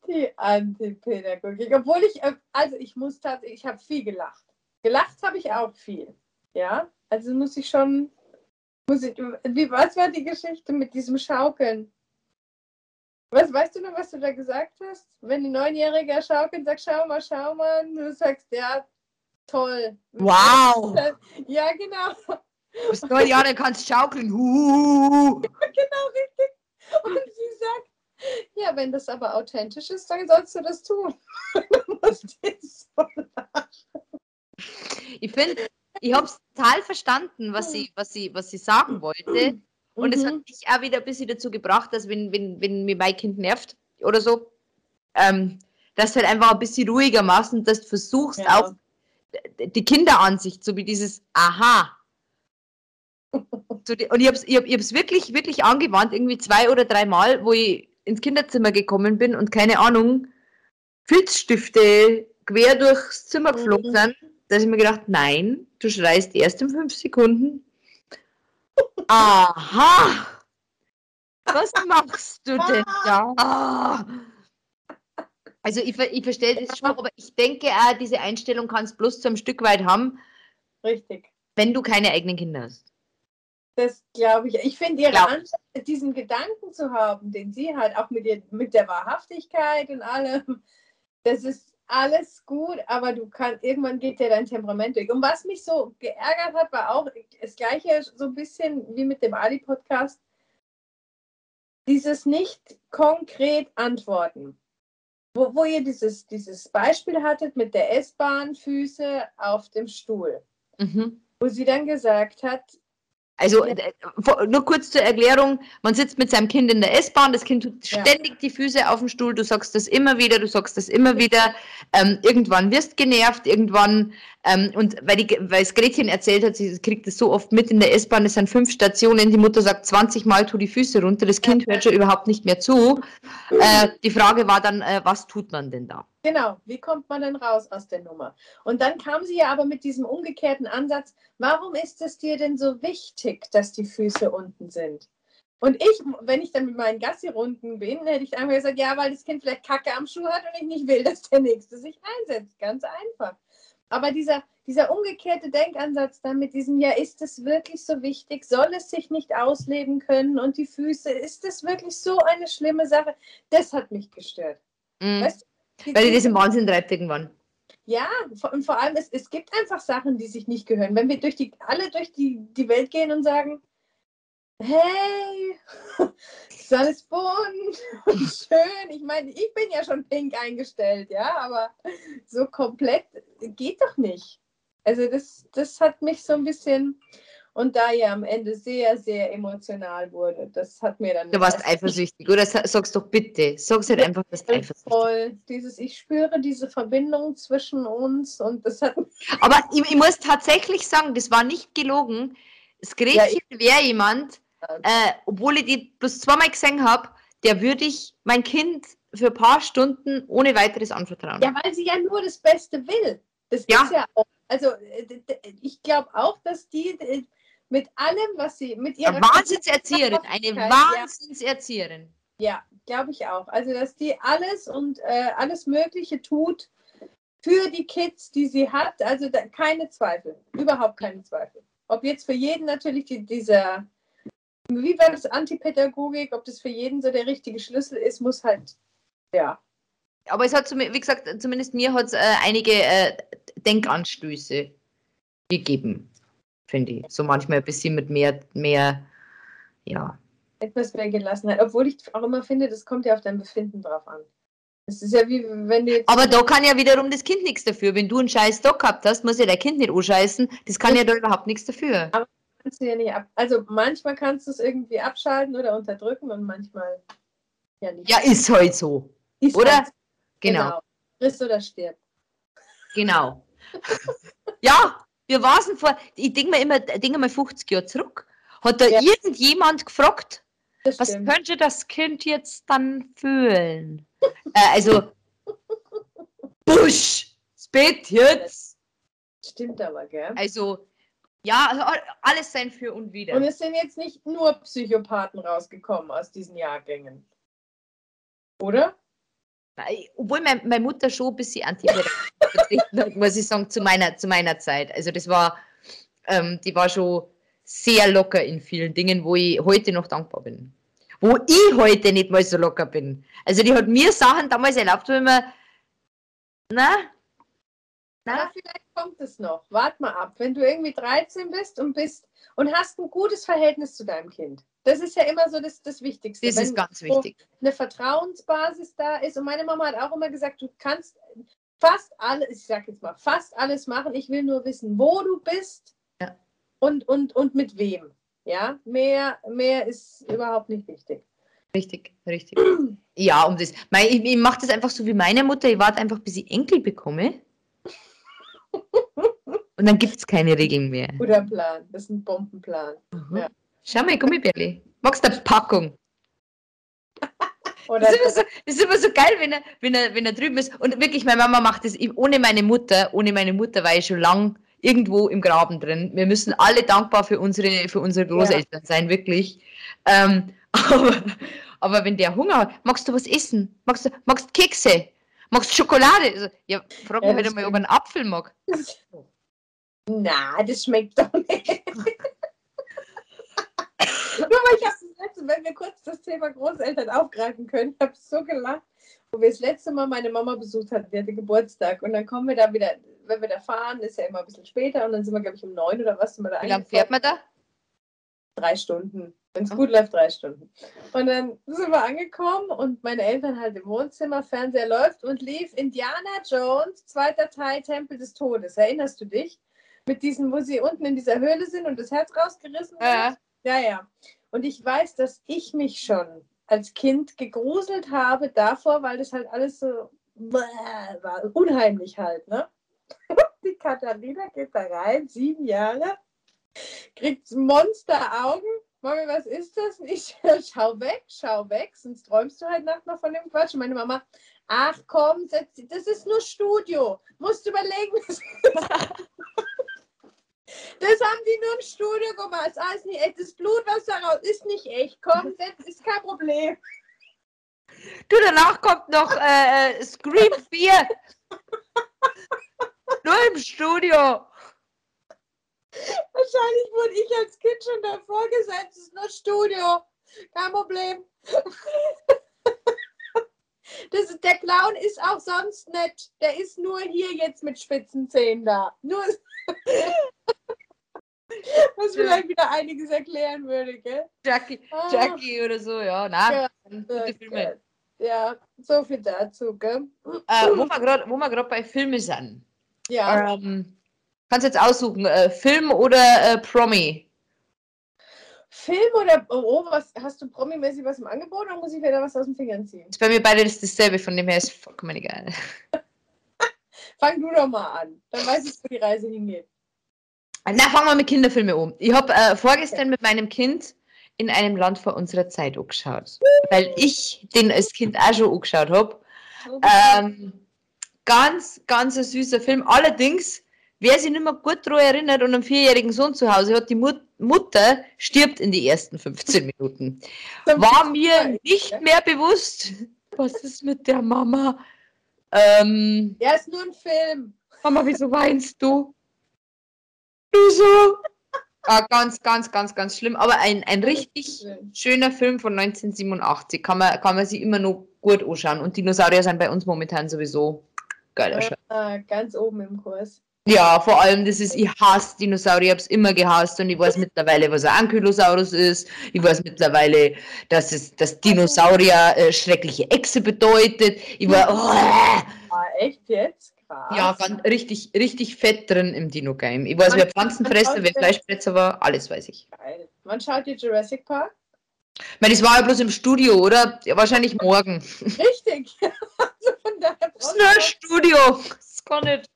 Die Antipädagogik. Obwohl ich, äh, also ich muss tatsächlich, ich habe viel gelacht. Gelacht habe ich auch viel. Ja, also muss ich schon, muss ich, wie, was war die Geschichte mit diesem Schaukeln? Was, weißt du noch, was du da gesagt hast? Wenn die Neunjährige schaukeln, sagt, schau mal, schau mal, und du sagst, ja, toll.
Wow!
Ja, genau.
Du bist neun Jahre, kannst schaukeln. Huhuhu.
Genau, richtig. Und sie sagt, ja, wenn das aber authentisch ist, dann sollst du das tun. Dann musste ich so
Ich finde, ich habe es total verstanden, was sie, was, sie, was sie sagen wollte. Und es hat
Mhm.
mich auch wieder ein bisschen dazu gebracht, dass wenn, wenn, wenn mir mein Kind nervt oder so, ähm, dass du halt einfach ein bisschen ruhiger machst und dass du versuchst,
Ja.
auch die Kinderansicht, so wie dieses Aha. Und ich habe es ich hab, ich hab's wirklich, wirklich angewandt, irgendwie zwei oder drei Mal, wo ich ins Kinderzimmer gekommen bin und keine Ahnung, Filzstifte quer durchs Zimmer geflogen
Mhm.
sind, dass ich mir gedacht, nein, du schreist erst in fünf Sekunden. Aha! Was machst du denn da? Ah. Also ich, ich verstehe das schon, aber ich denke auch, diese Einstellung kannst du bloß zu einem Stück weit haben,
Richtig.
wenn du keine eigenen Kinder hast.
Das glaube ich. Ich finde ihre. Ansicht, diesen Gedanken zu haben, den sie halt auch mit, ihr, mit der Wahrhaftigkeit und allem, das ist alles gut, aber du kannst, irgendwann geht dir dein Temperament durch. Und was mich so geärgert hat, war auch das gleiche, so ein bisschen wie mit dem Ali-Podcast, dieses nicht konkret antworten. Wo, wo ihr dieses, dieses Beispiel hattet mit der S-Bahn, Füße auf dem Stuhl,
Mhm.
wo sie dann gesagt hat,
Also
Ja.
nur kurz zur Erklärung, man sitzt mit seinem Kind in der S-Bahn, das Kind tut
Ja.
ständig die Füße auf dem Stuhl, du sagst das immer wieder, du sagst das immer wieder, ähm, irgendwann wirst genervt, irgendwann, ähm, und weil, die, weil es Gretchen erzählt hat, sie kriegt das so oft mit in der S-Bahn, es sind fünf Stationen, die Mutter sagt 20 Mal, tu die Füße runter, das Kind hört schon überhaupt nicht mehr zu. Äh, die Frage war dann, äh, was tut man denn da?
Genau, wie kommt man denn raus aus der Nummer? Und dann kam sie ja aber mit diesem umgekehrten Ansatz, warum ist es dir denn so wichtig, dass die Füße unten sind? Und ich, wenn ich dann mit meinen Gassi-Runden bin, hätte ich einfach gesagt, ja, weil das Kind vielleicht Kacke am Schuh hat und ich nicht will, dass der Nächste sich einsetzt. Ganz einfach. Aber dieser, dieser umgekehrte Denkansatz dann mit diesem, ja, ist es wirklich so wichtig? Soll es sich nicht ausleben können? Und die Füße, ist es wirklich so eine schlimme Sache? Das hat mich gestört.
Mhm.
Weißt du,
Weil die das im Wahnsinn treibt irgendwann.
ja, vor- und vor allem, es, es gibt einfach Sachen, die sich nicht gehören. Wenn wir durch die, alle durch die, die Welt gehen und sagen, hey, ist alles bunt und schön. Ich meine, ich bin ja schon pink eingestellt, ja, aber so komplett geht doch nicht. Also das, das hat mich so ein bisschen, und da ja am Ende sehr, sehr emotional wurde, das hat mir dann...
Du warst eifersüchtig, oder? Sa- Sag's doch bitte. Sag's halt einfach, dass du eifersüchtig
Voll, dieses, ich spüre diese Verbindung zwischen uns und das hat
Aber ich, ich muss tatsächlich sagen, das war nicht gelogen. Das Gretchen wäre jemand, äh, obwohl ich die bloß zweimal gesehen habe, der würde ich mein Kind für ein paar Stunden ohne weiteres anvertrauen.
Ja, weil sie ja nur das Beste will. Das
Ja.
ist ja auch. Also äh, ich glaube auch, dass die äh, mit allem, was sie mit ihrer
Eine Wahnsinnserzieherin, eine
Ja.
Wahnsinnserzieherin.
Ja, glaube ich auch. Also dass die alles und äh, alles Mögliche tut für die Kids, die sie hat. Also da, keine Zweifel, überhaupt keine Zweifel. Ob jetzt für jeden natürlich die, dieser, wie war das Antipädagogik, ob das für jeden so der richtige Schlüssel ist, muss halt, ja.
Aber es hat, wie gesagt, zumindest mir hat es äh, einige äh, Denkanstöße gegeben, finde ich. So manchmal ein bisschen mit mehr, mehr, ja.
etwas mehr Gelassenheit. Obwohl ich auch immer finde, das kommt ja auf dein Befinden drauf an. Es ist ja wie wenn du.
Aber da kann ja wiederum das Kind nichts dafür. Wenn du einen scheiß Doc gehabt hast, muss ja dein Kind nicht anscheißen. Das kann ja da überhaupt nichts dafür.
Kannst du ja nicht ab. Also manchmal kannst du es irgendwie abschalten oder unterdrücken und manchmal ja nicht.
Ja, ist halt so.
Ist
oder?
halt-
Genau.
Friss oder stirb.
Genau. ja, wir waren vor, ich denke mir immer, denke mal 50 Jahre zurück. Hat da
Ja.
irgendjemand gefragt,
Das
was
stimmt.
könnte das Kind jetzt dann fühlen? äh, also, Busch, Spät jetzt.
Stimmt aber, gell?
Also, ja, also all- alles sein für und wieder.
Und es sind jetzt nicht nur Psychopathen rausgekommen aus diesen Jahrgängen. Oder?
Nein, Obwohl mein, meine Mutter schon ein bisschen vertreten hat, muss ich sagen, zu meiner, zu meiner Zeit. Also das war, ähm, die war schon sehr locker in vielen Dingen, wo ich heute noch dankbar bin. Wo ich heute nicht mal so locker bin. Also die hat mir Sachen damals erlaubt, wo ich mir, na,
Na, vielleicht kommt es noch. Wart mal ab. Wenn du irgendwie 13 bist und bist und hast ein gutes Verhältnis zu deinem Kind. Das ist ja immer so das, das Wichtigste.
das
Wenn
ist ganz wichtig.
eine Vertrauensbasis da ist. Und meine Mama hat auch immer gesagt, du kannst fast alles, ich sag jetzt mal, fast alles machen. Ich will nur wissen, wo du bist
Ja.
und, und, und mit wem. Ja, mehr, mehr ist überhaupt nicht wichtig.
Richtig, richtig. Ja, um das. Mein, ich ich mache das einfach so wie meine Mutter. Ich warte einfach, bis ich Enkel bekomme. Und dann gibt es keine Regeln mehr.
Guter Plan. Das ist ein Bombenplan. Ja.
Schau mal, Gummibärli. Magst du eine Packung?
Oder
Das ist, immer so, das ist immer so geil, wenn er, wenn, er, wenn er drüben ist. Und wirklich, meine Mama macht das ohne meine Mutter. Ohne meine Mutter war ich schon lang irgendwo im Graben drin. Wir müssen alle dankbar für unsere, für unsere Großeltern sein, wirklich. Ähm, aber, aber wenn der Hunger hat, magst du was essen? Magst du magst Kekse? Magst du Schokolade? Also, ja, frag
Ja,
mich
das
einmal, ob er einen Apfel mag.
Na, das schmeckt doch nicht. Nur weil ich habe das letzte, wenn wir kurz das Thema Großeltern aufgreifen können, ich habe so gelacht, wo wir das letzte Mal meine Mama besucht hatten, die hatte Geburtstag und dann kommen wir da wieder, wenn wir da fahren, ist ja immer ein bisschen später und dann sind wir, glaube ich, um neun oder was sind wir da
Wie lange fährt man da?
Drei Stunden. Wenn es gut läuft, drei Stunden. Und dann sind wir angekommen und meine Eltern halt im Wohnzimmer, Fernseher läuft und lief Indiana Jones, zweiter Teil, Tempel des Todes. Erinnerst du dich? Mit diesen, wo sie unten in dieser Höhle sind und das Herz rausgerissen wird?
Ja.
Ja, ja. Und ich weiß, dass ich mich schon als Kind gegruselt habe davor, weil das halt alles so war, unheimlich halt, ne? Die Katharina geht da rein, sieben Jahre, kriegt Monsteraugen. Mami, was ist das? Und ich schau weg, schau weg, sonst träumst du halt nachts noch von dem Quatsch. Und meine Mama, ach komm, setz, das ist nur Studio. Musst überlegen. Das haben die nur im Studio gemacht. Das ist nicht echt. Das Blut, was da raus ist, nicht echt. Komm, das ist kein Problem.
Du, danach kommt noch äh, äh, Scream 4. Nur im Studio.
Wahrscheinlich wurde ich als Kind schon davor gesetzt. Es ist nur Studio. Kein Problem. Das ist, der Clown ist auch sonst nett. Der ist nur hier jetzt mit spitzen Zähnen da. Nur. Was vielleicht wieder einiges erklären würde, gell?
Jackie,
Ah.
Jackie oder so, ja.
Ja,
gute Filme.
Ja, so viel dazu, gell?
Äh, wo wir grad- wo wir gerade bei Filmen sind.
Ja.
Ähm, kannst jetzt aussuchen, äh, Film oder äh, Promi?
Film oder oh, was hast du promimäßig was im Angebot oder muss ich wieder was aus den Fingern ziehen?
Ist bei mir beide das dasselbe, von dem her ist vollkommen egal.
Fang du doch mal an. Dann weiß ich, wo die Reise hingeht.
Na, fangen wir mit Kinderfilmen um. Ich habe äh, vorgestern mit meinem Kind in einem Land vor unserer Zeit angeschaut, weil ich den als Kind auch schon angeschaut habe. Ähm, ganz, ganz ein süßer Film. Allerdings, wer sich nicht mehr gut daran erinnert und einen vierjährigen Sohn zu Hause hat, die Mut Mutter stirbt in die ersten 15 Minuten. War mir nicht mehr bewusst, was ist mit der Mama? Ähm,
Ja, ist nur ein Film.
Mama, wieso weinst du? Wieso? Ah, ganz, ganz, ganz, ganz schlimm. Aber ein, ein richtig schöner Film von 1987. Kann man, kann man sich immer noch gut anschauen. Und Dinosaurier sind bei uns momentan sowieso geiler Scheiß.
Ah, ganz oben im Kurs.
Ja, vor allem, das ist, ich hasse Dinosaurier, ich hab's immer gehasst und ich weiß mittlerweile, was ein Ankylosaurus ist. Ich weiß mittlerweile, dass es dass Dinosaurier äh, schreckliche Echse bedeutet. Ich war, oh,
Ah, echt jetzt? Parts.
Ja, ganz, richtig, richtig fett drin im Dino-Game. Ich weiß,
Man-
wer Pflanzenfresser, wer Fleischfresser war, alles weiß ich.
Geil. Wann schaut ihr Jurassic Park?
Ich meine, das war ja bloß im Studio, oder? Ja, wahrscheinlich morgen.
Richtig. also von daher
Das ist nur ein Studio. Das kann nicht.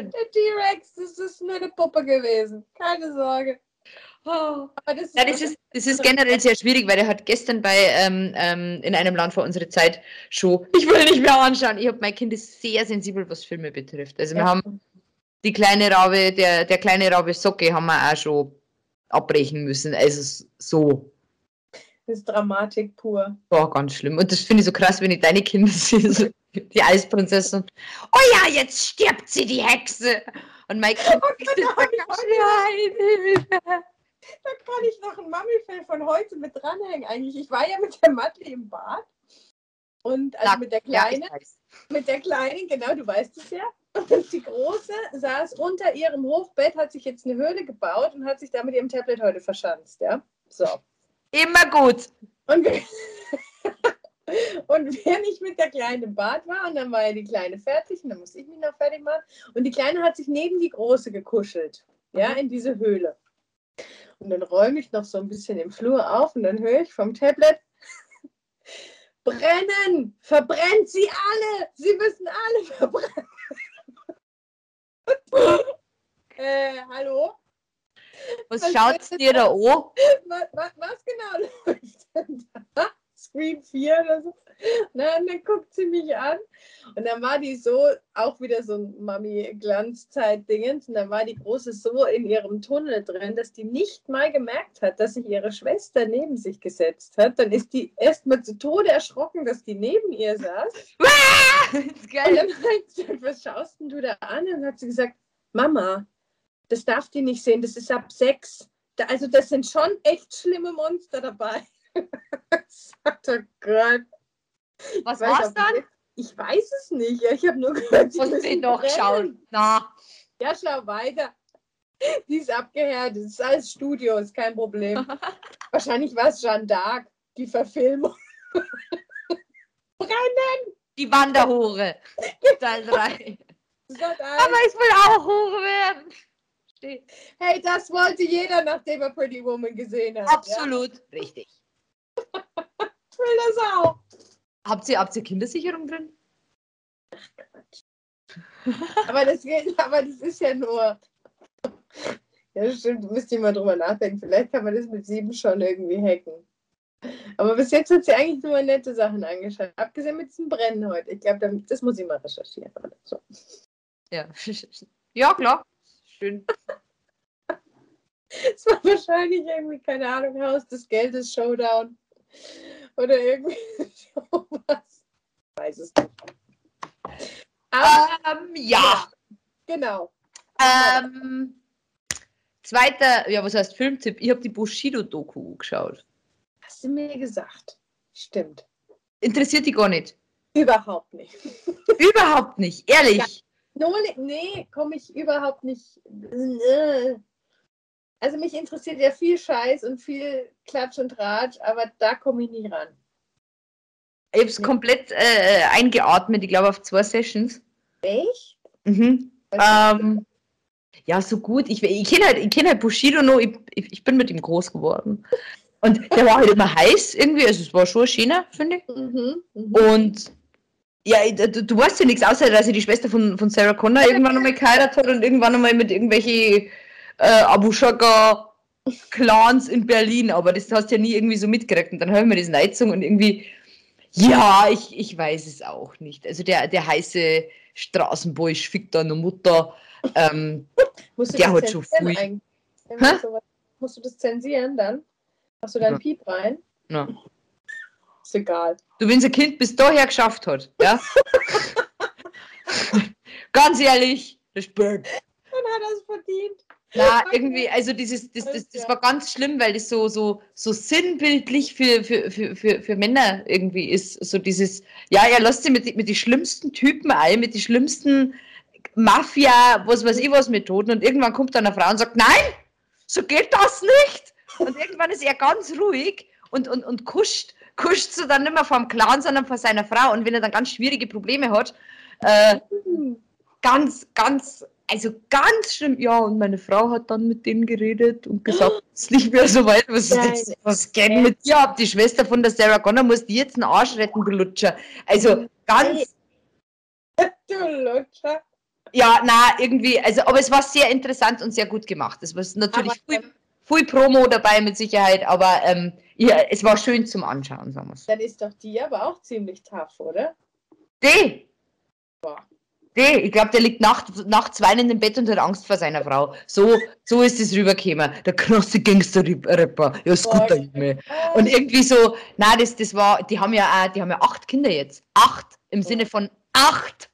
Der T-Rex, das ist nur eine Puppe gewesen. Keine Sorge.
Oh.
Das,
Ja, das ist, das ist generell sehr schwierig, weil er hat gestern bei ähm, ähm, in einem Land vor unserer Zeit schon, ich will nicht mehr anschauen. Ich habe mein Kind ist sehr sensibel, was Filme betrifft. Also wir
Ja.
haben die kleine Rabe, der, der kleine Rabe Socke haben wir auch schon abbrechen müssen. Also so.
das ist Dramatik pur.
War ganz schlimm. Und das finde ich so krass, wenn ich deine Kinder sehe, so die Eisprinzessin. Oh ja, jetzt stirbt sie, die Hexe. Und ist
Gott,
da ganz Hilfe.
Da kann ich noch ein Mami-Film von heute mit dranhängen eigentlich. Ich war ja mit der Matli im Bad. Und also
Nackt.
mit der
Ja,
Kleinen,
weiß.
mit der Kleinen, genau, du weißt es ja. Und die Große saß unter ihrem Hochbett, hat sich jetzt eine Höhle gebaut und hat sich da mit ihrem Tablet heute verschanzt, ja. So.
Immer gut.
Und, wir- und wenn ich mit der Kleinen im Bad war und dann war ja die Kleine fertig und dann musste ich mich noch fertig machen. Und die Kleine hat sich neben die Große gekuschelt, ja,
Mhm.
in diese Höhle. Und dann räume ich noch so ein bisschen im Flur auf und dann höre ich vom Tablet, brennen, verbrennt sie alle, sie müssen alle verbrennen. äh, hallo?
Was
Was
schaut's dir da an?
was, was, was genau läuft denn da? Screen 4 oder so. Na, und dann guckt sie mich an. Und dann war die so, auch wieder so ein Mami-Glanzzeit-Dingens. Und dann war die Große so in ihrem Tunnel drin, dass die nicht mal gemerkt hat, dass sich ihre Schwester neben sich gesetzt hat. Dann ist die erstmal zu Tode erschrocken, dass die neben ihr saß. Und dann hat sie gesagt, was schaust denn du da an? Und dann hat sie gesagt, Mama, das darf die nicht sehen, das ist ab sechs. Also das sind schon echt schlimme Monster dabei. Sagt oh Gott.
Was
Ich weiß
war's
auch
dann?
Ich weiß es nicht. Ja, Ich habe nur gehört, sie
Muss
müssen brennen.
schauen. Na,
Ja, schau weiter. Die ist abgehärtet. Das ist alles Studio, ist kein Problem. Wahrscheinlich war es Jeanne d'Arc, die Verfilmung. Brennen!
die Wanderhure. Teil 3.
Sagt
Aber ich will auch Hure werden.
Hey, das wollte jeder, nachdem er Pretty Woman gesehen hat.
Absolut richtig.
Ich will das auch.
Habt ihr, habt ihr Kindersicherung drin?
Aber das, geht, aber das ist ja nur. Ja, das stimmt, du müsst ihr mal drüber nachdenken. Vielleicht kann man das mit sieben schon irgendwie hacken. Aber bis jetzt hat sie eigentlich nur nette Sachen angeschaut. Abgesehen mit diesem Brennen heute. Ich glaube, das muss ich mal recherchieren. Oder so.
Ja. Ja, klar. Schön.
Es war wahrscheinlich irgendwie, keine Ahnung, Haus des Geldes, Showdown. Oder irgendwie sowas. Ich weiß es nicht. Aber
Ähm, ja.
genau.
Ähm, zweiter, ja, was heißt Filmtipp? Ich habe die Bushido-Doku geschaut.
Hast du mir gesagt? Stimmt.
Interessiert die gar nicht.
Überhaupt nicht.
Überhaupt nicht, ehrlich.
Ja. Nee, komme ich überhaupt nicht. Äh. Also mich interessiert ja viel Scheiß und viel Klatsch und Tratsch, aber da komme ich nie ran.
Ich habe es komplett äh, eingeatmet, ich glaube auf zwei Sessions.
Echt?
Mhm. Ähm, ja, so gut. Ich, ich kenne halt, ich kenn halt Bushido noch, ich, ich, bin mit ihm groß geworden. Und der war halt immer heiß irgendwie, also es war schon schöner, finde ich.
Mhm. mhm.
Und ja, du, du weißt ja nichts, außer dass sie die Schwester von, von Sarah Connor irgendwann nochmal geheiratet hat und irgendwann nochmal mit irgendwelchen äh, Abu Shaka Clans in Berlin, aber das hast du ja nie irgendwie so mitgekriegt. Und dann hören wir das Neizung und irgendwie, ja, ich, ich weiß es auch nicht. Also der, der heiße Straßenboy fickt da eine Mutter. Ähm, der
das
hat schon viel.
Musst du das zensieren dann? Machst du da einen
Ja.
Piep rein?
na.
Ist egal.
Du, wenn ein Kind bis daher geschafft hat, ja? Ganz ehrlich, Respekt.
Dann hat er es verdient.
Na, irgendwie, also dieses, das, das, das war ganz schlimm, weil das so, so, so sinnbildlich für, für, für, für, für Männer irgendwie ist. So dieses, ja, er lässt sich mit, mit den schlimmsten Typen ein, mit den schlimmsten Mafia, was weiß ich was Methoden und irgendwann kommt dann eine Frau und sagt, nein, so geht das nicht. Und irgendwann ist er ganz ruhig und, und, und kuscht, kuscht so dann nicht mehr vom Clan, sondern von seiner Frau. Und wenn er dann ganz schwierige Probleme hat, Äh, ganz, ganz, also ganz schlimm. Ja, und meine Frau hat dann mit denen geredet und gesagt, es ist nicht mehr so weit, was, ist, was geht mit dir ab? Die Schwester von der Sarah Connor muss die jetzt einen Arsch retten, du Lutscher. Also ganz,
Du Lutscher.
ja, na, irgendwie, also, aber es war sehr interessant und sehr gut gemacht. Es war natürlich
Aber,
viel, viel Promo dabei mit Sicherheit, aber ähm, ja, es war schön zum Anschauen, sagen wir.
Dann ist doch die aber auch ziemlich tough, oder?
D.
Boah.
D. Ich glaube, der liegt nacht, nachts weinend im Bett und hat Angst vor seiner Frau. So, so ist es rübergekommen. Der krasse Gangster-Rapper. Ja, Scooter. Junge. Und irgendwie so, na, das, das war, die haben ja auch, die haben ja acht Kinder jetzt. Acht im Sinne von acht.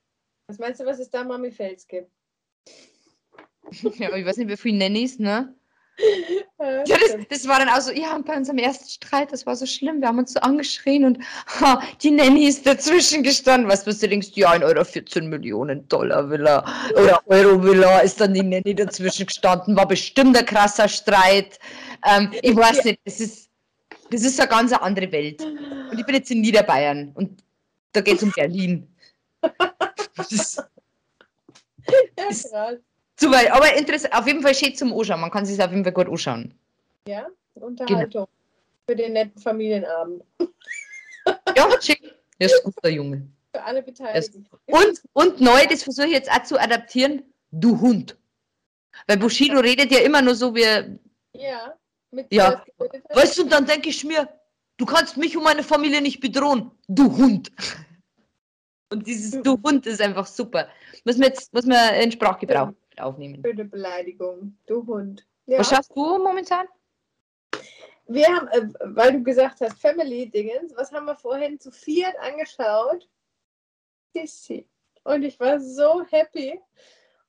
Was meinst du, was es da Mami Fels gibt?
Ja, ich weiß nicht, wie viele Nannies, ne? Ja, das, das war dann auch so, ja, und bei unserem ersten Streit, das war so schlimm, wir haben uns so angeschrien und ha, die Nanny ist dazwischen gestanden. Was, was du denkst, ja, in eurer 14 Millionen Dollar Villa oder Euro Villa ist dann die Nanny dazwischen gestanden, war bestimmt ein krasser Streit. Ähm, ich weiß nicht, das ist, das ist eine ganz andere Welt. Und ich bin jetzt in Niederbayern und da geht es um Berlin. Das
Ja, krass.
Zu weit, aber interessant, auf jeden Fall schön zum Anschauen, man kann sich auf jeden Fall gut anschauen.
Ja, Unterhaltung.
Genau.
Für den netten Familienabend.
Ja, schick. Der ist gut, der Junge.
Für alle Beteiligten.
Und, und neu, das versuche ich jetzt auch zu adaptieren, du Hund. Weil Bushido redet ja immer nur so wie,
Ja. Mit
Ja. weißt du, und dann denke ich mir, du kannst mich und meine Familie nicht bedrohen, du Hund. Und dieses du Hund ist einfach super. Muss man jetzt muss man in Sprachgebrauch aufnehmen.
Schöne Beleidigung. Du Hund. Ja.
Was schaffst du momentan?
Wir haben, äh, weil du gesagt hast, Family-Dingens, was haben wir vorhin zu viert angeschaut? Sissy. Und ich war so happy.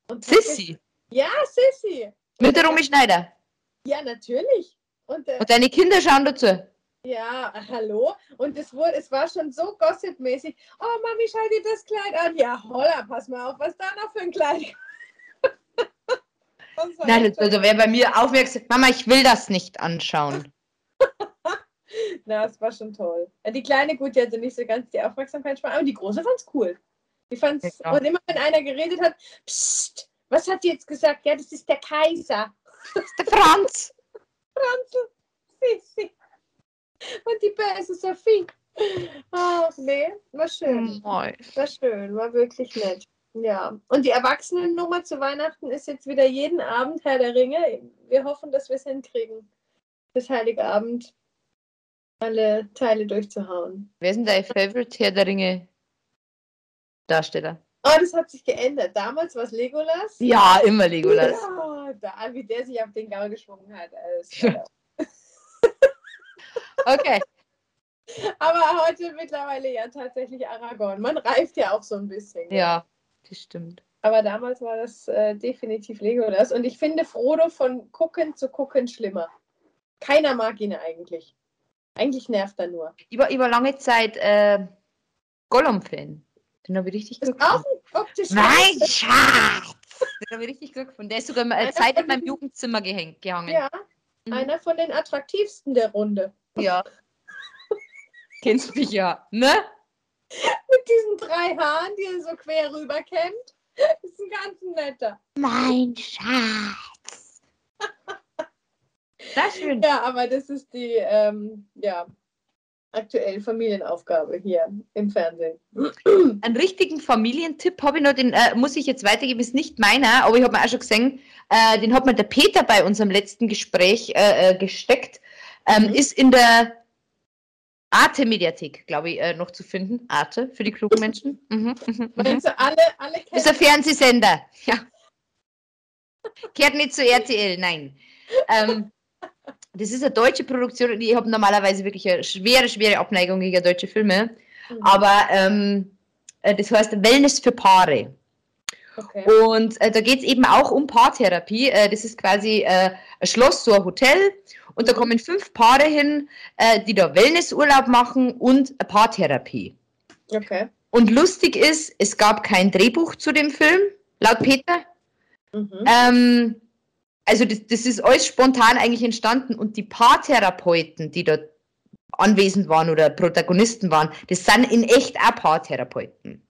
Und
Sissy.
Ja, Sissy.
Mit der Romy Schneider.
Ja, natürlich. Und äh,
Und deine Kinder schauen dazu.
ja, hallo. Und es wurde, es war schon so gossipmäßig. Oh, Mami, schau dir das Kleid an. Ja, holla, pass mal auf, was da noch für ein Kleid.
Nein, das, also wer bei mir aufmerksam, Mama, ich will das nicht anschauen.
Na, es war schon toll. Ja, Die kleine, gut, die hatte nicht so ganz die Aufmerksamkeitsspanne, aber die große fand's cool. Die fand's,
Ja,
und immer wenn einer geredet hat, Psst, was hat die jetzt gesagt? Ja, das ist der Kaiser.
Das ist der Franz.
Franzl, Sissi. Und die böse Sophie. Ach, nee, war schön. War schön, war wirklich nett. Ja, und die Erwachsenennummer zu Weihnachten ist jetzt wieder jeden Abend Herr der Ringe. Wir hoffen, dass wir es hinkriegen, bis Heiligabend alle Teile durchzuhauen.
Wer ist denn dein Favorite Herr der Ringe Darsteller?
Oh, das hat sich geändert. Damals war es Legolas.
Ja, immer Legolas.
Ja, da, wie der sich auf den Gaul geschwungen hat. Also,
Okay.
Aber heute mittlerweile ja tatsächlich Aragorn. Man reift ja auch so ein bisschen.
Ja, das stimmt.
Aber damals war das äh, definitiv Legolas. Und ich finde Frodo von gucken zu gucken schlimmer. Keiner mag ihn eigentlich. Eigentlich nervt er nur.
Ich war, ich war lange Zeit äh, Gollum-Fan. Den habe ich richtig gut
auch ein.
Mein Schatz! Den habe ich richtig gut gefunden. Der ist sogar eine Zeit in
von
meinem Jugendzimmer gehängt, gehangen.
Ja,
Mhm.
einer von den attraktivsten der Runde.
ja. Kennst mich ja, ne?
Mit diesen drei Haaren, die er so quer rüber kämmt. Ist ein ganz netter.
Mein Schatz. Das ist schön.
Ja, aber das ist die ähm, ja, aktuelle Familienaufgabe hier im Fernsehen.
Einen richtigen Familientipp habe ich noch, den äh, muss ich jetzt weitergeben, ist nicht meiner, aber ich habe mir auch schon gesehen, äh, den hat mir der Peter bei unserem letzten Gespräch äh, äh, gesteckt. Ähm,
Mhm.
Ist in der Arte-Mediathek, glaube ich, äh, noch zu finden. Arte für die klugen Menschen. Mhm, mhm, mhm.
Alle, alle
Das ist ein
kennen
Fernsehsender. Ja. Kehrt nicht zu RTL, nein. Ähm, das ist eine deutsche Produktion und ich habe normalerweise wirklich eine schwere, schwere Abneigung gegen deutsche Filme.
Mhm.
Aber ähm, äh, das heißt Wellness für Paare.
Okay.
Und äh, da geht es eben auch um Paartherapie. Äh, das ist quasi äh, ein Schloss, so ein Hotel. Und da kommen fünf Paare hin, äh, die da Wellnessurlaub machen und eine Paartherapie.
okay.
Und lustig ist, es gab kein Drehbuch zu dem Film, laut Peter.
Mhm.
Ähm, also das, das ist alles spontan eigentlich entstanden und die Paartherapeuten, die dort anwesend waren oder Protagonisten waren, das sind in echt auch Paartherapeuten.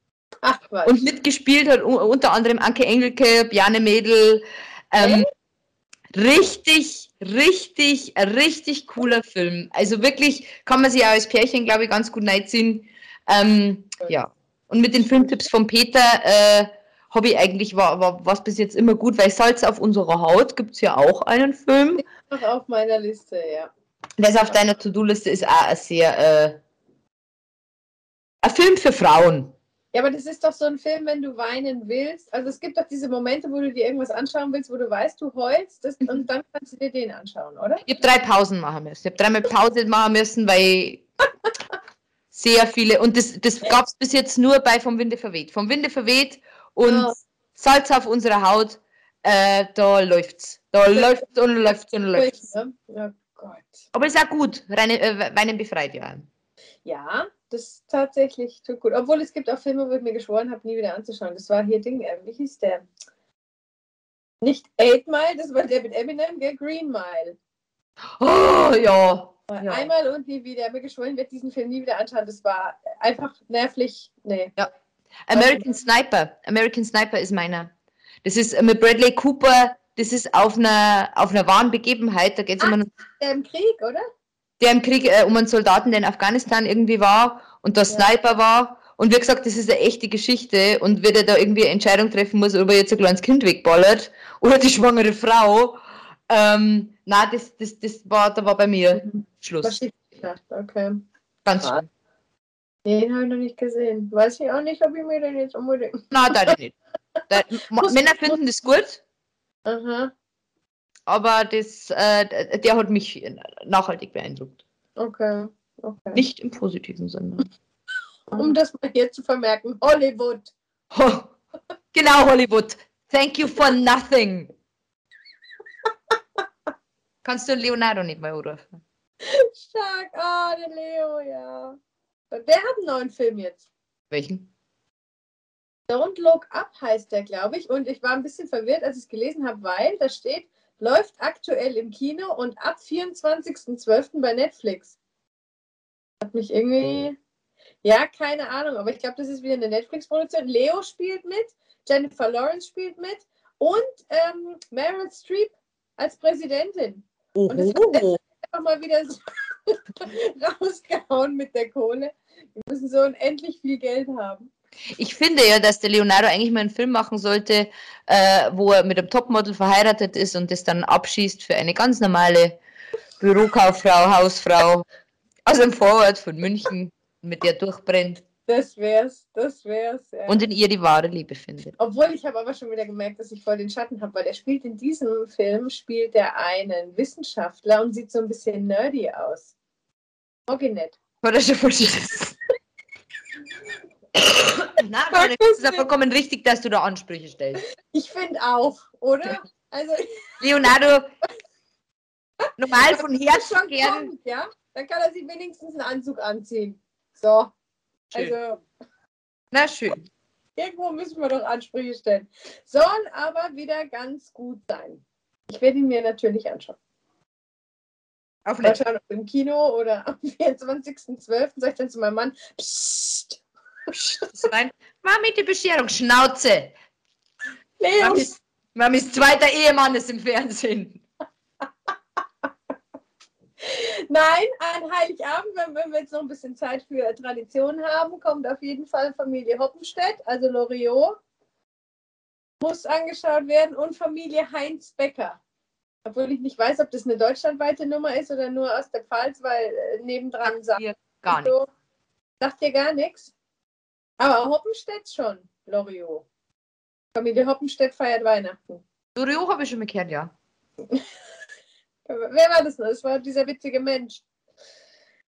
Ach, und mitgespielt hat unter anderem Anke Engelke, Bjane Mädel. Ähm, richtig, richtig, richtig cooler Film. Also wirklich kann man sich auch als Pärchen, glaube ich, ganz gut reinziehen. Ähm, ja. Und mit den Filmtipps von Peter äh, habe ich eigentlich, war, war was bis jetzt immer gut, weil Salz auf unserer Haut gibt es ja auch einen Film.
Noch auf meiner Liste, ja.
Das auf deiner To-Do-Liste ist auch ein sehr, äh, ein Film für Frauen.
Ja, aber das ist doch so ein Film, wenn du weinen willst. Also es gibt doch diese Momente, wo du dir irgendwas anschauen willst, wo du weißt, du heulst das, und dann kannst du dir den anschauen, oder?
Ich habe drei Pausen machen müssen. Ich habe dreimal Pause machen müssen, weil sehr viele, und das, das gab es bis jetzt nur bei Vom Winde verweht. Vom Winde verweht und oh. Salz auf unserer Haut, äh, da läuft's. Da läuft's und läuft's und läuft's. Ja, Gott. Aber ist auch gut. Reine, äh, Weinen befreit ja.
Ja, das ist tatsächlich tut gut. Obwohl es gibt auch Filme, wo ich mir geschworen habe, nie wieder anzuschauen. Das war hier Ding, äh, wie hieß der? Nicht Eight Mile, das war der mit Eminem, der Green Mile.
Oh, ja.
ja. Einmal und nie wieder. Ich habe mir geschworen, werde diesen Film nie wieder anschauen. Das war einfach nervlich. Nee.
Ja. American Sniper. American Sniper ist meiner. Das ist äh, mit Bradley Cooper. Das ist auf einer, auf einer wahren Begebenheit. Da geht es
ah, um Der im Krieg, oder?
Der im Krieg äh, um einen Soldaten, der in Afghanistan irgendwie war und der ja. Sniper war. Und wie gesagt, das ist eine echte Geschichte. Und wenn er da irgendwie eine Entscheidung treffen muss, ob er jetzt ein kleines Kind wegballert oder die schwangere Frau. Ähm, nein, das, das, das war, da war bei mir mhm. Schluss.
Okay.
Ganz schön.
Den habe ich noch nicht gesehen. Weiß ich auch nicht, ob ich mir den jetzt unbedingt.
Nein, da nicht. Da, Männer finden das gut.
Aha.
Aber das, äh, der hat mich nachhaltig beeindruckt.
Okay. okay.
Nicht im positiven Sinne.
Um das mal hier zu vermerken, Hollywood.
Oh, genau, Hollywood. Thank you for nothing. Kannst du Leonardo nicht mal rufen?
Stark, ah, oh, der Leo, ja. Der hat einen neuen Film jetzt.
Welchen?
Don't Look Up heißt der, glaube ich. Und ich war ein bisschen verwirrt, als ich es gelesen habe, weil da steht, läuft aktuell im Kino und ab 24.12. bei Netflix. Hat mich irgendwie. Ja, keine Ahnung, aber ich glaube, das ist wieder eine Netflix-Produktion. Leo spielt mit, Jennifer Lawrence spielt mit und ähm, Meryl Streep als Präsidentin.
Oh. Und das hat
einfach mal wieder so rausgehauen mit der Kohle. Wir müssen so unendlich viel Geld haben.
Ich finde ja, dass der Leonardo eigentlich mal einen Film machen sollte, äh, wo er mit einem Topmodel verheiratet ist und das dann abschießt für eine ganz normale Bürokauffrau, Hausfrau aus dem Vorort von München, mit der durchbrennt.
Das wär's, das wär's.
Ja. Und in ihr die wahre Liebe findet.
Obwohl ich habe aber schon wieder gemerkt, dass ich voll den Schatten habe, weil er spielt in diesem Film, spielt er einen Wissenschaftler und sieht so ein bisschen nerdy aus. Okay, nett.
Oder schon verschiedenes. Na, Conny, es ist ja vollkommen richtig, dass du da Ansprüche stellst.
Ich finde auch, oder? Also,
Leonardo, normal von Herzen schon
gern. Kommt, ja? Dann kann er sich wenigstens einen Anzug anziehen. So.
Schön. Also. Na schön.
Irgendwo müssen wir doch Ansprüche stellen. Sollen aber wieder ganz gut sein. Ich werde ihn mir natürlich anschauen. Auf Wahrscheinlich im Kino oder am 24.12. sage ich dann zu meinem Mann, Psst,
rein. Mami, die Bescherung, Schnauze.
Leo. Mamis,
Mamis zweiter Ehemann ist im Fernsehen.
Nein, an Heiligabend, wenn wir jetzt noch ein bisschen Zeit für Tradition haben, kommt auf jeden Fall Familie Hoppenstedt, also Loriot, muss angeschaut werden und Familie Heinz Becker. Obwohl ich nicht weiß, ob das eine deutschlandweite Nummer ist oder nur aus der Pfalz, weil äh, nebendran
sagt ihr gar nichts.
Sagt dir gar nichts? Aber Hoppenstedt schon, Loriot. Familie Hoppenstedt feiert Weihnachten.
Loriot habe ich schon gehört, ja.
Wer war das noch? Das war dieser witzige Mensch.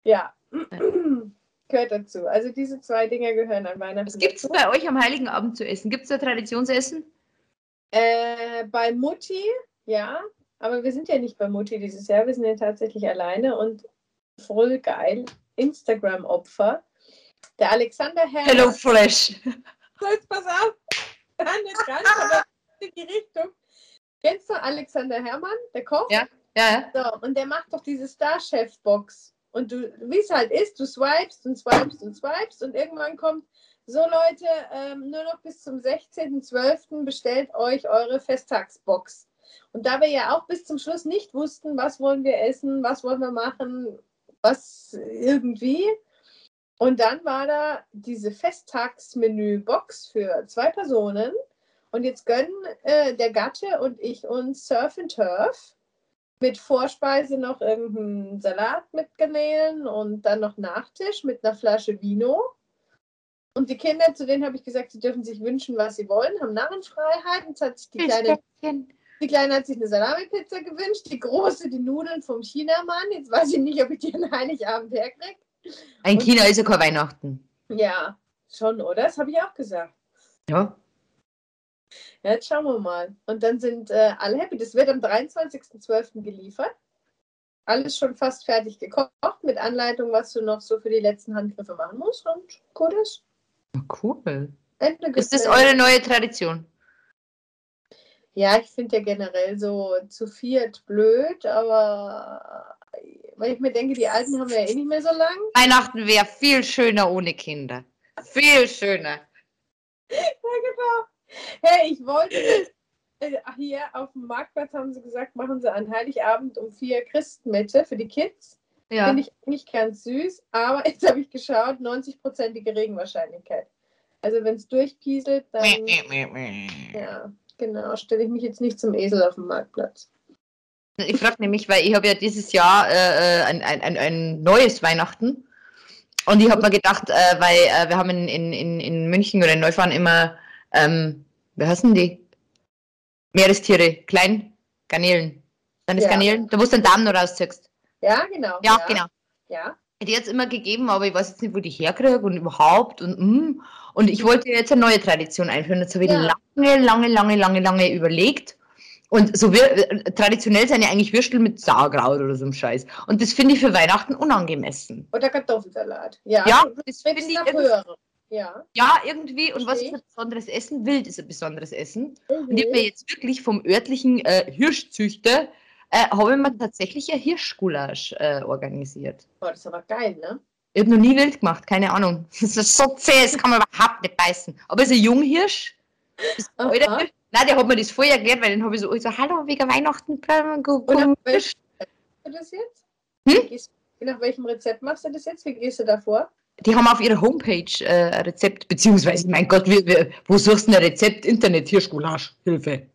Ja. Gehört dazu. Also diese zwei Dinge gehören an Weihnachten.
Was gibt es bei euch am Heiligen Abend zu essen? Gibt es da Traditionsessen?
Äh, bei Mutti, ja. Aber wir sind ja nicht bei Mutti dieses Jahr. Wir sind ja tatsächlich alleine und voll geil. Instagram-Opfer. Der Alexander Herrmann.
Hello Fresh.
So, jetzt pass auf. Nicht ganz, aber in die Richtung. Kennst du Alexander Herrmann, der Koch?
Ja, ja.
So, und der macht doch diese Starchef-Box. Und du, wie es halt ist, du swipest und swipest und swipest und irgendwann kommt, so Leute, ähm, nur noch bis zum 16.12. bestellt euch eure Festtagsbox. Und da wir ja auch bis zum Schluss nicht wussten, was wollen wir essen, was wollen wir machen, was irgendwie. Und dann war da diese Festtagsmenü-Box für zwei Personen. Und jetzt gönnen äh, der Gatte und ich uns Surf and Turf mit Vorspeise noch irgendeinen Salat mit Garnelen und dann noch Nachtisch mit einer Flasche Vino. Und die Kinder, zu denen habe ich gesagt, sie dürfen sich wünschen, was sie wollen, haben Narrenfreiheit. Und hat sich die kleine, die kleine hat sich eine Salami-Pizza gewünscht, die große die Nudeln vom Chinamann. Jetzt weiß ich nicht, ob ich die an Heiligabend herkriege.
Ein China ist ja kein Weihnachten.
Ja, schon, oder? Das habe ich auch gesagt.
Ja.
Ja, jetzt schauen wir mal. Und dann sind äh, alle happy. Das wird am 23.12. geliefert. Alles schon fast fertig gekocht mit Anleitung, was du noch so für die letzten Handgriffe machen musst. Und gut ist.
Cool. Ist das eure neue Tradition?
Ja, ich finde ja generell so zu viert blöd, aber weil ich mir denke, die Alten haben wir ja eh nicht mehr so lang.
Weihnachten wäre viel schöner ohne Kinder. Viel schöner.
Ja, genau. Hey, ich wollte äh, hier auf dem Marktplatz haben sie gesagt, machen sie an Heiligabend um vier Christmette für die Kids.
Ja.
Finde ich nicht ganz süß, aber jetzt habe ich geschaut, 90-prozentige Regenwahrscheinlichkeit. Also wenn es durchpieselt, dann ja, genau, stelle ich mich jetzt nicht zum Esel auf dem Marktplatz.
Ich frage nämlich, weil ich habe ja dieses Jahr äh, ein, ein, ein, ein neues Weihnachten. Und ich habe mir gedacht, äh, weil äh, wir haben in, in, in, München oder in Neufahren immer, ähm, wie heißen die? Meerestiere, klein, Garnelen. Dann ist
Ja.
Garnelen, da wo du den Darm noch rausziehst.
Ja, genau.
Ja, genau.
Ja,
Die hat es immer gegeben, aber ich weiß jetzt nicht, wo die herkriege und überhaupt und mm. Und ich wollte jetzt eine neue Tradition einführen. Jetzt habe ich
Ja.
lange, lange, lange, lange, lange überlegt. Und so wir, äh, traditionell sind ja eigentlich Würstel mit Sauerkraut oder so einem Scheiß. Und das finde ich für Weihnachten unangemessen.
oder Kartoffelsalat. Ja,
Ja,
du
das finde ich
hören. Ja.
Ja, irgendwie. Und was
Verstehe
ist ein besonderes Essen? Wild ist ein besonderes Essen. Und ich habe
Mhm.
mir jetzt wirklich vom örtlichen äh, Hirschzüchter, äh, habe ich mir tatsächlich ein Hirschgulasch äh, organisiert.
Boah, das ist aber geil, ne?
Ich habe noch nie wild gemacht, keine Ahnung. Das ist so zäh, das kann man überhaupt nicht beißen. Aber es ist ein Junghirsch. Das ist ein alter Hirsch. Nein, der hat mir das vorher erklärt, weil den habe ich so, ich so, hallo, wegen Weihnachten.
welchem Rezept machst du das jetzt?
Hm?
Nach welchem Rezept machst du das jetzt? Wie gehst du da vor?
Die haben auf ihrer Homepage äh, ein Rezept, beziehungsweise, mein Gott, wie, wie, wo suchst du ein Rezept? Internet, Hirschgulasch, Hilfe.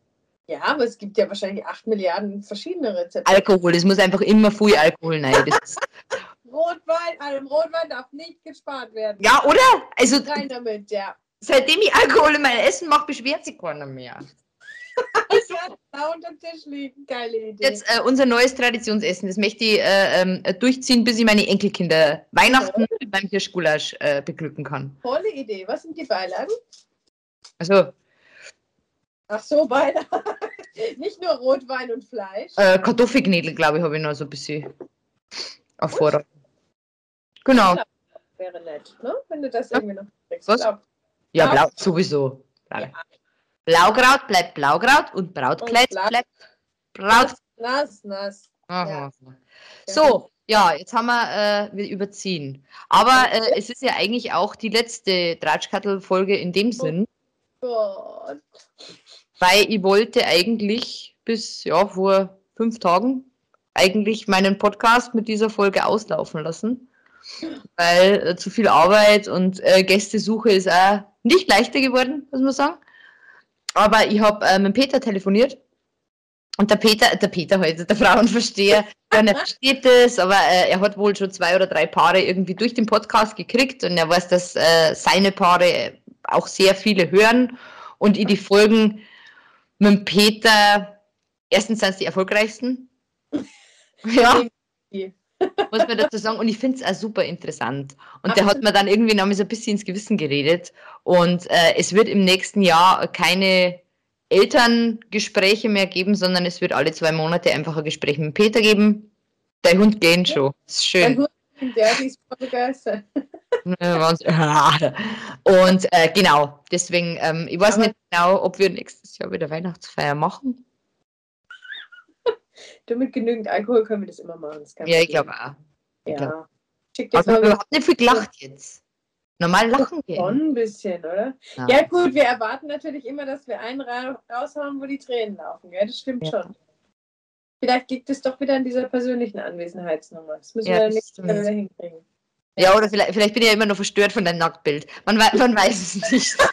Ja, aber es gibt ja wahrscheinlich 8 Milliarden verschiedene Rezepte.
Alkohol, es muss einfach immer viel Alkohol rein.
Rotwein, an dem Rotwein darf nicht gespart werden.
ja, oder? Also,
Rein damit, ja.
Seitdem ich Alkohol in mein Essen mache, beschwert sich keiner mehr.
Ich werde da unter dem Tisch liegen. Geile Idee.
Jetzt äh, unser neues Traditionsessen. Das möchte ich äh, ähm, durchziehen, bis ich meine Enkelkinder Weihnachten beim Hirschgulasch äh, beglücken kann.
Tolle Idee. Was sind die Beilagen?
Also
Ach so, Beilagen. Nicht nur Rotwein und Fleisch.
äh, Kartoffelknädel, glaube ich, habe ich noch so ein bisschen auf Vorrat. Genau.
Wäre nett, ne? Wenn du das irgendwie noch kriegst.
Was?
Glaub.
Ja, blau, sowieso.
Ja.
Blaukraut bleibt Blaukraut und Brautkleid
Und
bleibt Braut.
Nass, nass.
Aha.
Ja.
So, ja, jetzt haben wir, äh, wir überziehen. Aber äh, es ist ja eigentlich auch die letzte Tratschkattel-Folge in dem Sinn,
Gott.
weil ich wollte eigentlich bis, ja, vor fünf Tagen eigentlich meinen Podcast mit dieser Folge auslaufen lassen, weil äh, zu viel Arbeit und äh, Gästesuche ist auch nicht leichter geworden, muss man sagen. Aber ich habe äh, mit Peter telefoniert und der Peter, der Peter heute, der Frauenversteher, ja, er versteht das, aber äh, er hat wohl schon zwei oder drei Paare irgendwie durch den Podcast gekriegt und er weiß, dass äh, seine Paare auch sehr viele hören und ich die Folgen mit Peter, erstens sind es die erfolgreichsten. Ja, muss man dazu sagen. Und ich finde es auch super interessant. Und der hat mir dann irgendwie noch mal so ein bisschen ins Gewissen geredet. Und äh, es wird im nächsten Jahr keine Elterngespräche mehr geben, sondern es wird alle zwei Monate einfach ein Gespräch mit Peter geben. Der Hund gehen schon. Das ist schön.
Hund, der ist voll begeistert.
Und äh, genau, deswegen, ähm, ich weiß
Aber-
nicht genau, ob wir nächstes Jahr wieder Weihnachtsfeier machen.
Du mit genügend Alkohol können wir das immer machen. das
Ja, ich glaube auch.
Ja. Schick dir
Also, wir
mal
haben nicht viel gelacht jetzt. Normal lachen wir.
schon ein bisschen, oder?
Ja.
Ja. gut, wir erwarten natürlich immer, dass wir einen ra raushauen, wo die Tränen laufen. Gell? Das stimmt
Ja.
schon. Vielleicht liegt es doch wieder an dieser persönlichen Anwesenheitsnummer. Das müssen
Ja,
wir dann
das
nicht wieder hinkriegen.
Ja, oder vielleicht, vielleicht bin ich ja immer noch verstört von deinem Nacktbild. Man, man weiß es nicht.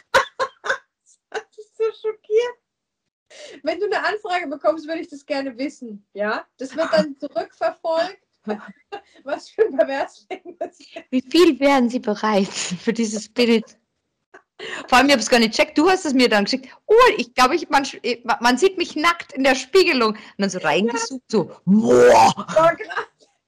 Das ist so schockiert. Wenn du eine Anfrage bekommst, würde ich das gerne wissen. Ja, das wird dann zurückverfolgt. Was für ein Perversling das ist.
Wie viel wären Sie bereit für dieses Bild? Vor allem, ich habe es gar nicht checkt. Du hast es mir dann geschickt. Oh, ich glaube, ich, man, man sieht mich nackt in der Spiegelung. Und dann so reingezoomt, so, boah.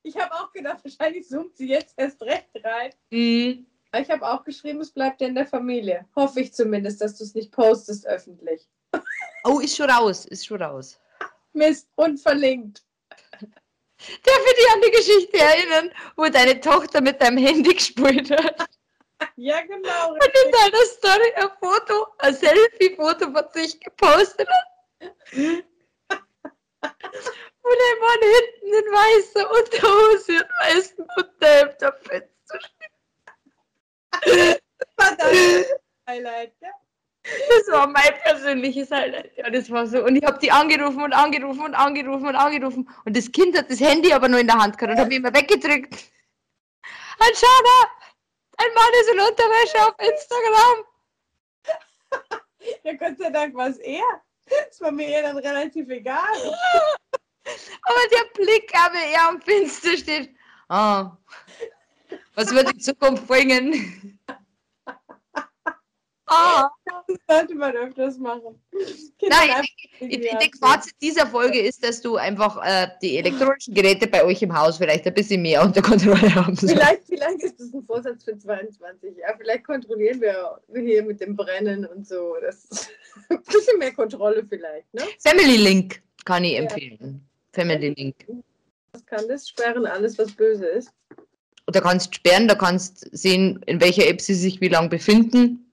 Ich habe auch gedacht, wahrscheinlich zoomt sie jetzt erst recht rein.
Mhm.
Ich habe auch geschrieben, es bleibt ja in der Familie. Hoffe ich zumindest, dass du es nicht postest öffentlich.
Oh, ist schon raus, ist schon raus.
Mist, unverlinkt.
Darf ich dich an die Geschichte erinnern, wo deine Tochter mit deinem Handy gespielt hat?
Ja, genau.
Und in deiner Story ein Foto, ein Selfie-Foto von sich gepostet hat. Wo der Mann hinten in weißer Unterhose und weißen Unterhemd am Fenster steht.
das Highlight, ja?
Das war mein persönliches Highlight. Ja, das war so. Und ich habe die angerufen und angerufen und angerufen und angerufen. Und das Kind hat das Handy aber nur in der Hand gehabt und habe mich immer weggedrückt. Anschana, dein Mann ist in Unterwäsche auf Instagram.
Ja, Gott sei Dank war es er. Das war mir eher dann relativ egal.
Aber der Blick, aber er am Fenster steht. Ah, was wird die Zukunft bringen? Ah.
Das sollte man öfters machen. Kinder
Nein, Ich, ich denke, Fazit dieser Folge ist, dass du einfach äh, die elektronischen Geräte bei euch im Haus vielleicht ein bisschen mehr unter Kontrolle haben sollst.
Vielleicht, vielleicht ist das ein Vorsatz für 22. Ja, vielleicht kontrollieren wir hier mit dem Brennen und so. Das ein bisschen mehr Kontrolle vielleicht. Ne?
Family Link kann ich
Ja.
empfehlen. Family Link.
Was kann das? Sperren alles, was böse ist.
Da kannst du sperren, da kannst sehen, in welcher App sie sich wie lange befinden.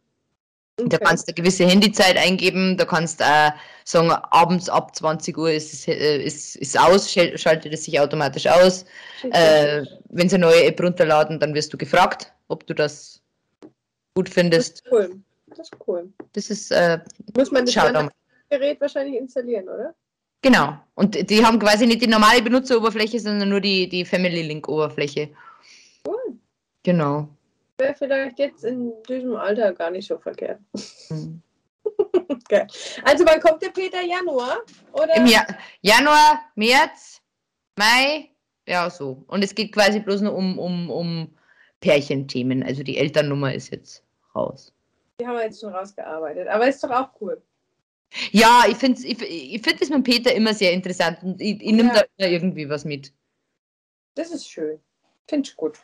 Da
Okay.
kannst du eine gewisse Handyzeit eingeben, da kannst du äh, sagen, abends ab 20 Uhr ist es äh, ist, ist aus, schal- schaltet es sich automatisch aus. Äh, wenn sie eine neue App runterladen, dann wirst du gefragt, ob du das gut
das
findest.
ist cool. Das ist cool.
Das ist, äh,
Muss man das
da.
Gerät wahrscheinlich installieren, oder?
Genau. Und die haben quasi nicht die normale Benutzeroberfläche, sondern nur die, die Family Link Oberfläche.
Cool.
Genau.
Wäre vielleicht jetzt in diesem Alter gar nicht so verkehrt.
Mhm.
Geil. Also wann kommt der Peter Januar? Oder?
Im ja Januar, März, Mai, ja so. Und es geht quasi bloß nur um, um, um Pärchenthemen. Also die Elternnummer ist jetzt raus.
Die haben wir jetzt schon rausgearbeitet. Aber ist doch auch cool.
Ja, ich finde ich, ich find das mit Peter immer sehr interessant und ich, ich nehme
Ja.
da irgendwie was mit.
Das ist schön. Finde ich gut.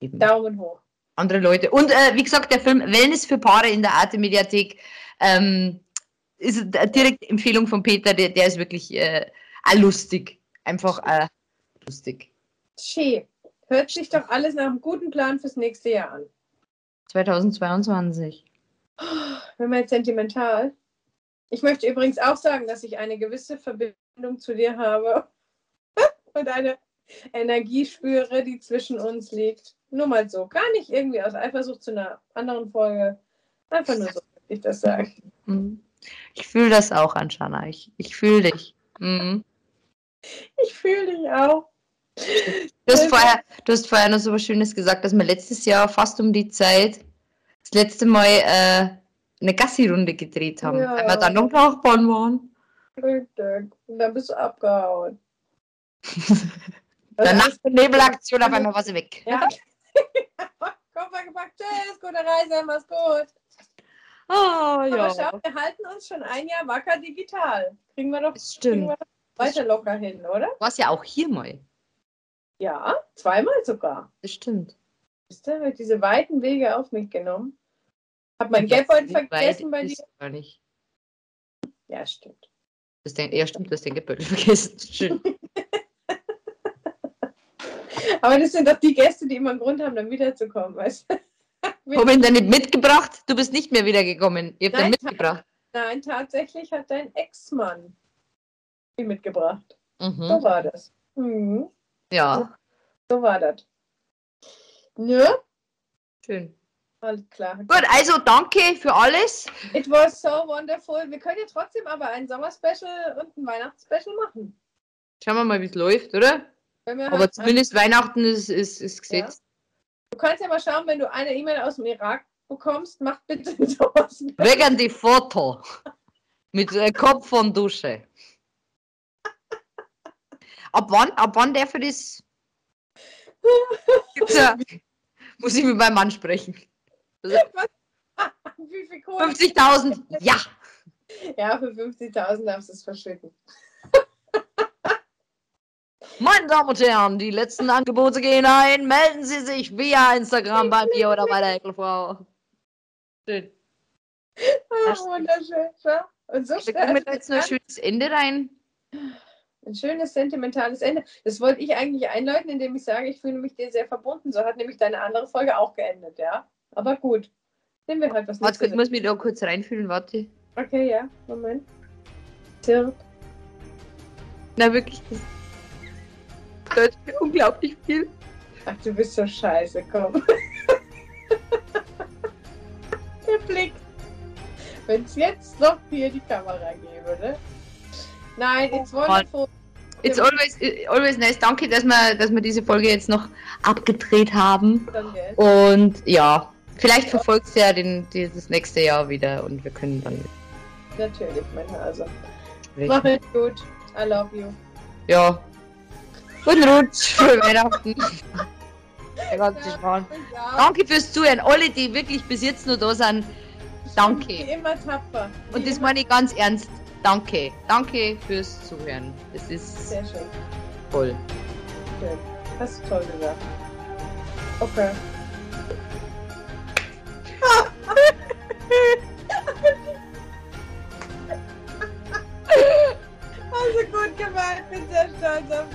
Eben.
Daumen hoch.
Andere Leute. Und äh, wie gesagt, der Film Wellness für Paare in der Arte Mediathek ähm, ist eine direkte Empfehlung von Peter. Der, der ist wirklich äh, lustig. Einfach äh, lustig.
Schön. Hört sich doch alles nach einem guten Plan fürs nächste Jahr an.
2022.
Wenn man jetzt sentimental. Ich möchte übrigens auch sagen, dass ich eine gewisse Verbindung zu dir habe und eine Energie spüre, die zwischen uns liegt. Nur mal so. Gar nicht irgendwie aus Eifersucht zu einer anderen Folge. Einfach nur so, würde ich das sagen.
Mhm. Ich fühle das auch, Anshana. Ich, ich fühle dich. Mhm.
Ich fühle dich auch.
Du, hast vorher, du hast vorher noch so was Schönes gesagt, dass wir letztes Jahr fast um die Zeit das letzte Mal äh, eine Gassi-Runde gedreht haben,
Ja.
weil wir dann noch Nachbarn waren.
Richtig. Und dann bist du abgehauen.
Danach
Also,
Nebelaktion, auf einmal war sie weg.
Ja. Koffer gepackt. Tschüss, gute Reise, mach's gut.
Oh,
Aber
ja.
schau, wir halten uns schon ein Jahr wacker digital. Kriegen wir doch,
Das stimmt.
wir doch weiter locker hin, oder?
Du warst ja auch hier mal.
Ja, zweimal sogar.
Das stimmt.
Ihr, hab ich diese weiten Wege auf mich genommen. Hab mein
weit
vergessen bei dir.
ist Gar nicht.
Ja, stimmt.
Das denk, ja, stimmt, du hast den Geldbeutel vergessen. Schön.
Aber das sind doch die Gäste, die immer einen Grund haben, dann wiederzukommen, weißt du?
Ihn dann nicht mitgebracht? Du bist nicht mehr wiedergekommen. Ich hab den
Nein.
mitgebracht.
Nein, tatsächlich hat dein Ex-Mann die mitgebracht. So
Mhm.
war das. Mhm.
Ja.
So war das. Nö,
Schön.
alles klar.
Gut, also danke für alles.
It was so wonderful. Wir können ja trotzdem aber ein Sommerspecial und ein Weihnachtsspecial machen.
Schauen wir mal, wie es läuft, oder? Aber zumindest Weihnachten ist, ist, ist gesetzt.
Du kannst ja mal schauen, wenn du eine E-Mail aus dem Irak bekommst, mach bitte Sommerspecial.
Wegen die Foto. Mit äh, Kopf von Dusche. Ab wann, ab wann darf ich das? Ja, muss ich mit meinem Mann sprechen.
Wie viel Kohle?
50.000, ja.
Ja, für 50.000 darfst du es verschütten.
Meine Damen und Herren, die letzten Angebote gehen ein. Melden Sie sich via Instagram bei mir oder bei der Ekelfrau. Schön. Stimmt.
wunderschön. Und so
kommen wir da
schnell.
jetzt ein schönes Ende rein.
Ein schönes, sentimentales Ende. Das wollte ich eigentlich einläuten, indem ich sage, ich fühle mich dir sehr verbunden. So hat nämlich deine andere Folge auch geendet, ja. Aber gut. Nehmen wir halt was
Warte, ich muss mich da kurz reinfühlen, warte.
Okay, ja. Moment. Zirp.
Na wirklich, bedeutet mir unglaublich viel.
Ach, du bist so scheiße, komm. Der Blick. Wenn es jetzt noch hier die Kamera gäbe, ne? Nein, it's wonderful.
It's always, always nice. Danke, dass wir, dass wir diese Folge jetzt noch abgedreht haben.
Dann, gell?
Und ja, vielleicht verfolgt ihr ja den, die- das nächste Jahr wieder und wir können dann
Natürlich, mein Hase. Mach es gut. I love you.
Ja. Guten Rutsch für Weihnachten. Der ganze Schmarrn.
Ja,
Danke fürs Zuhören. Alle, die wirklich bis jetzt nur da sind,
Wie
danke.
immer tapfer. Wie
Und das
immer
meine ich ganz ernst. Danke. Danke fürs Zuhören. Das ist
Sehr schön.
toll.
schön. Hast du toll gesagt. Okay. also gut gemacht. Bin sehr stolz auf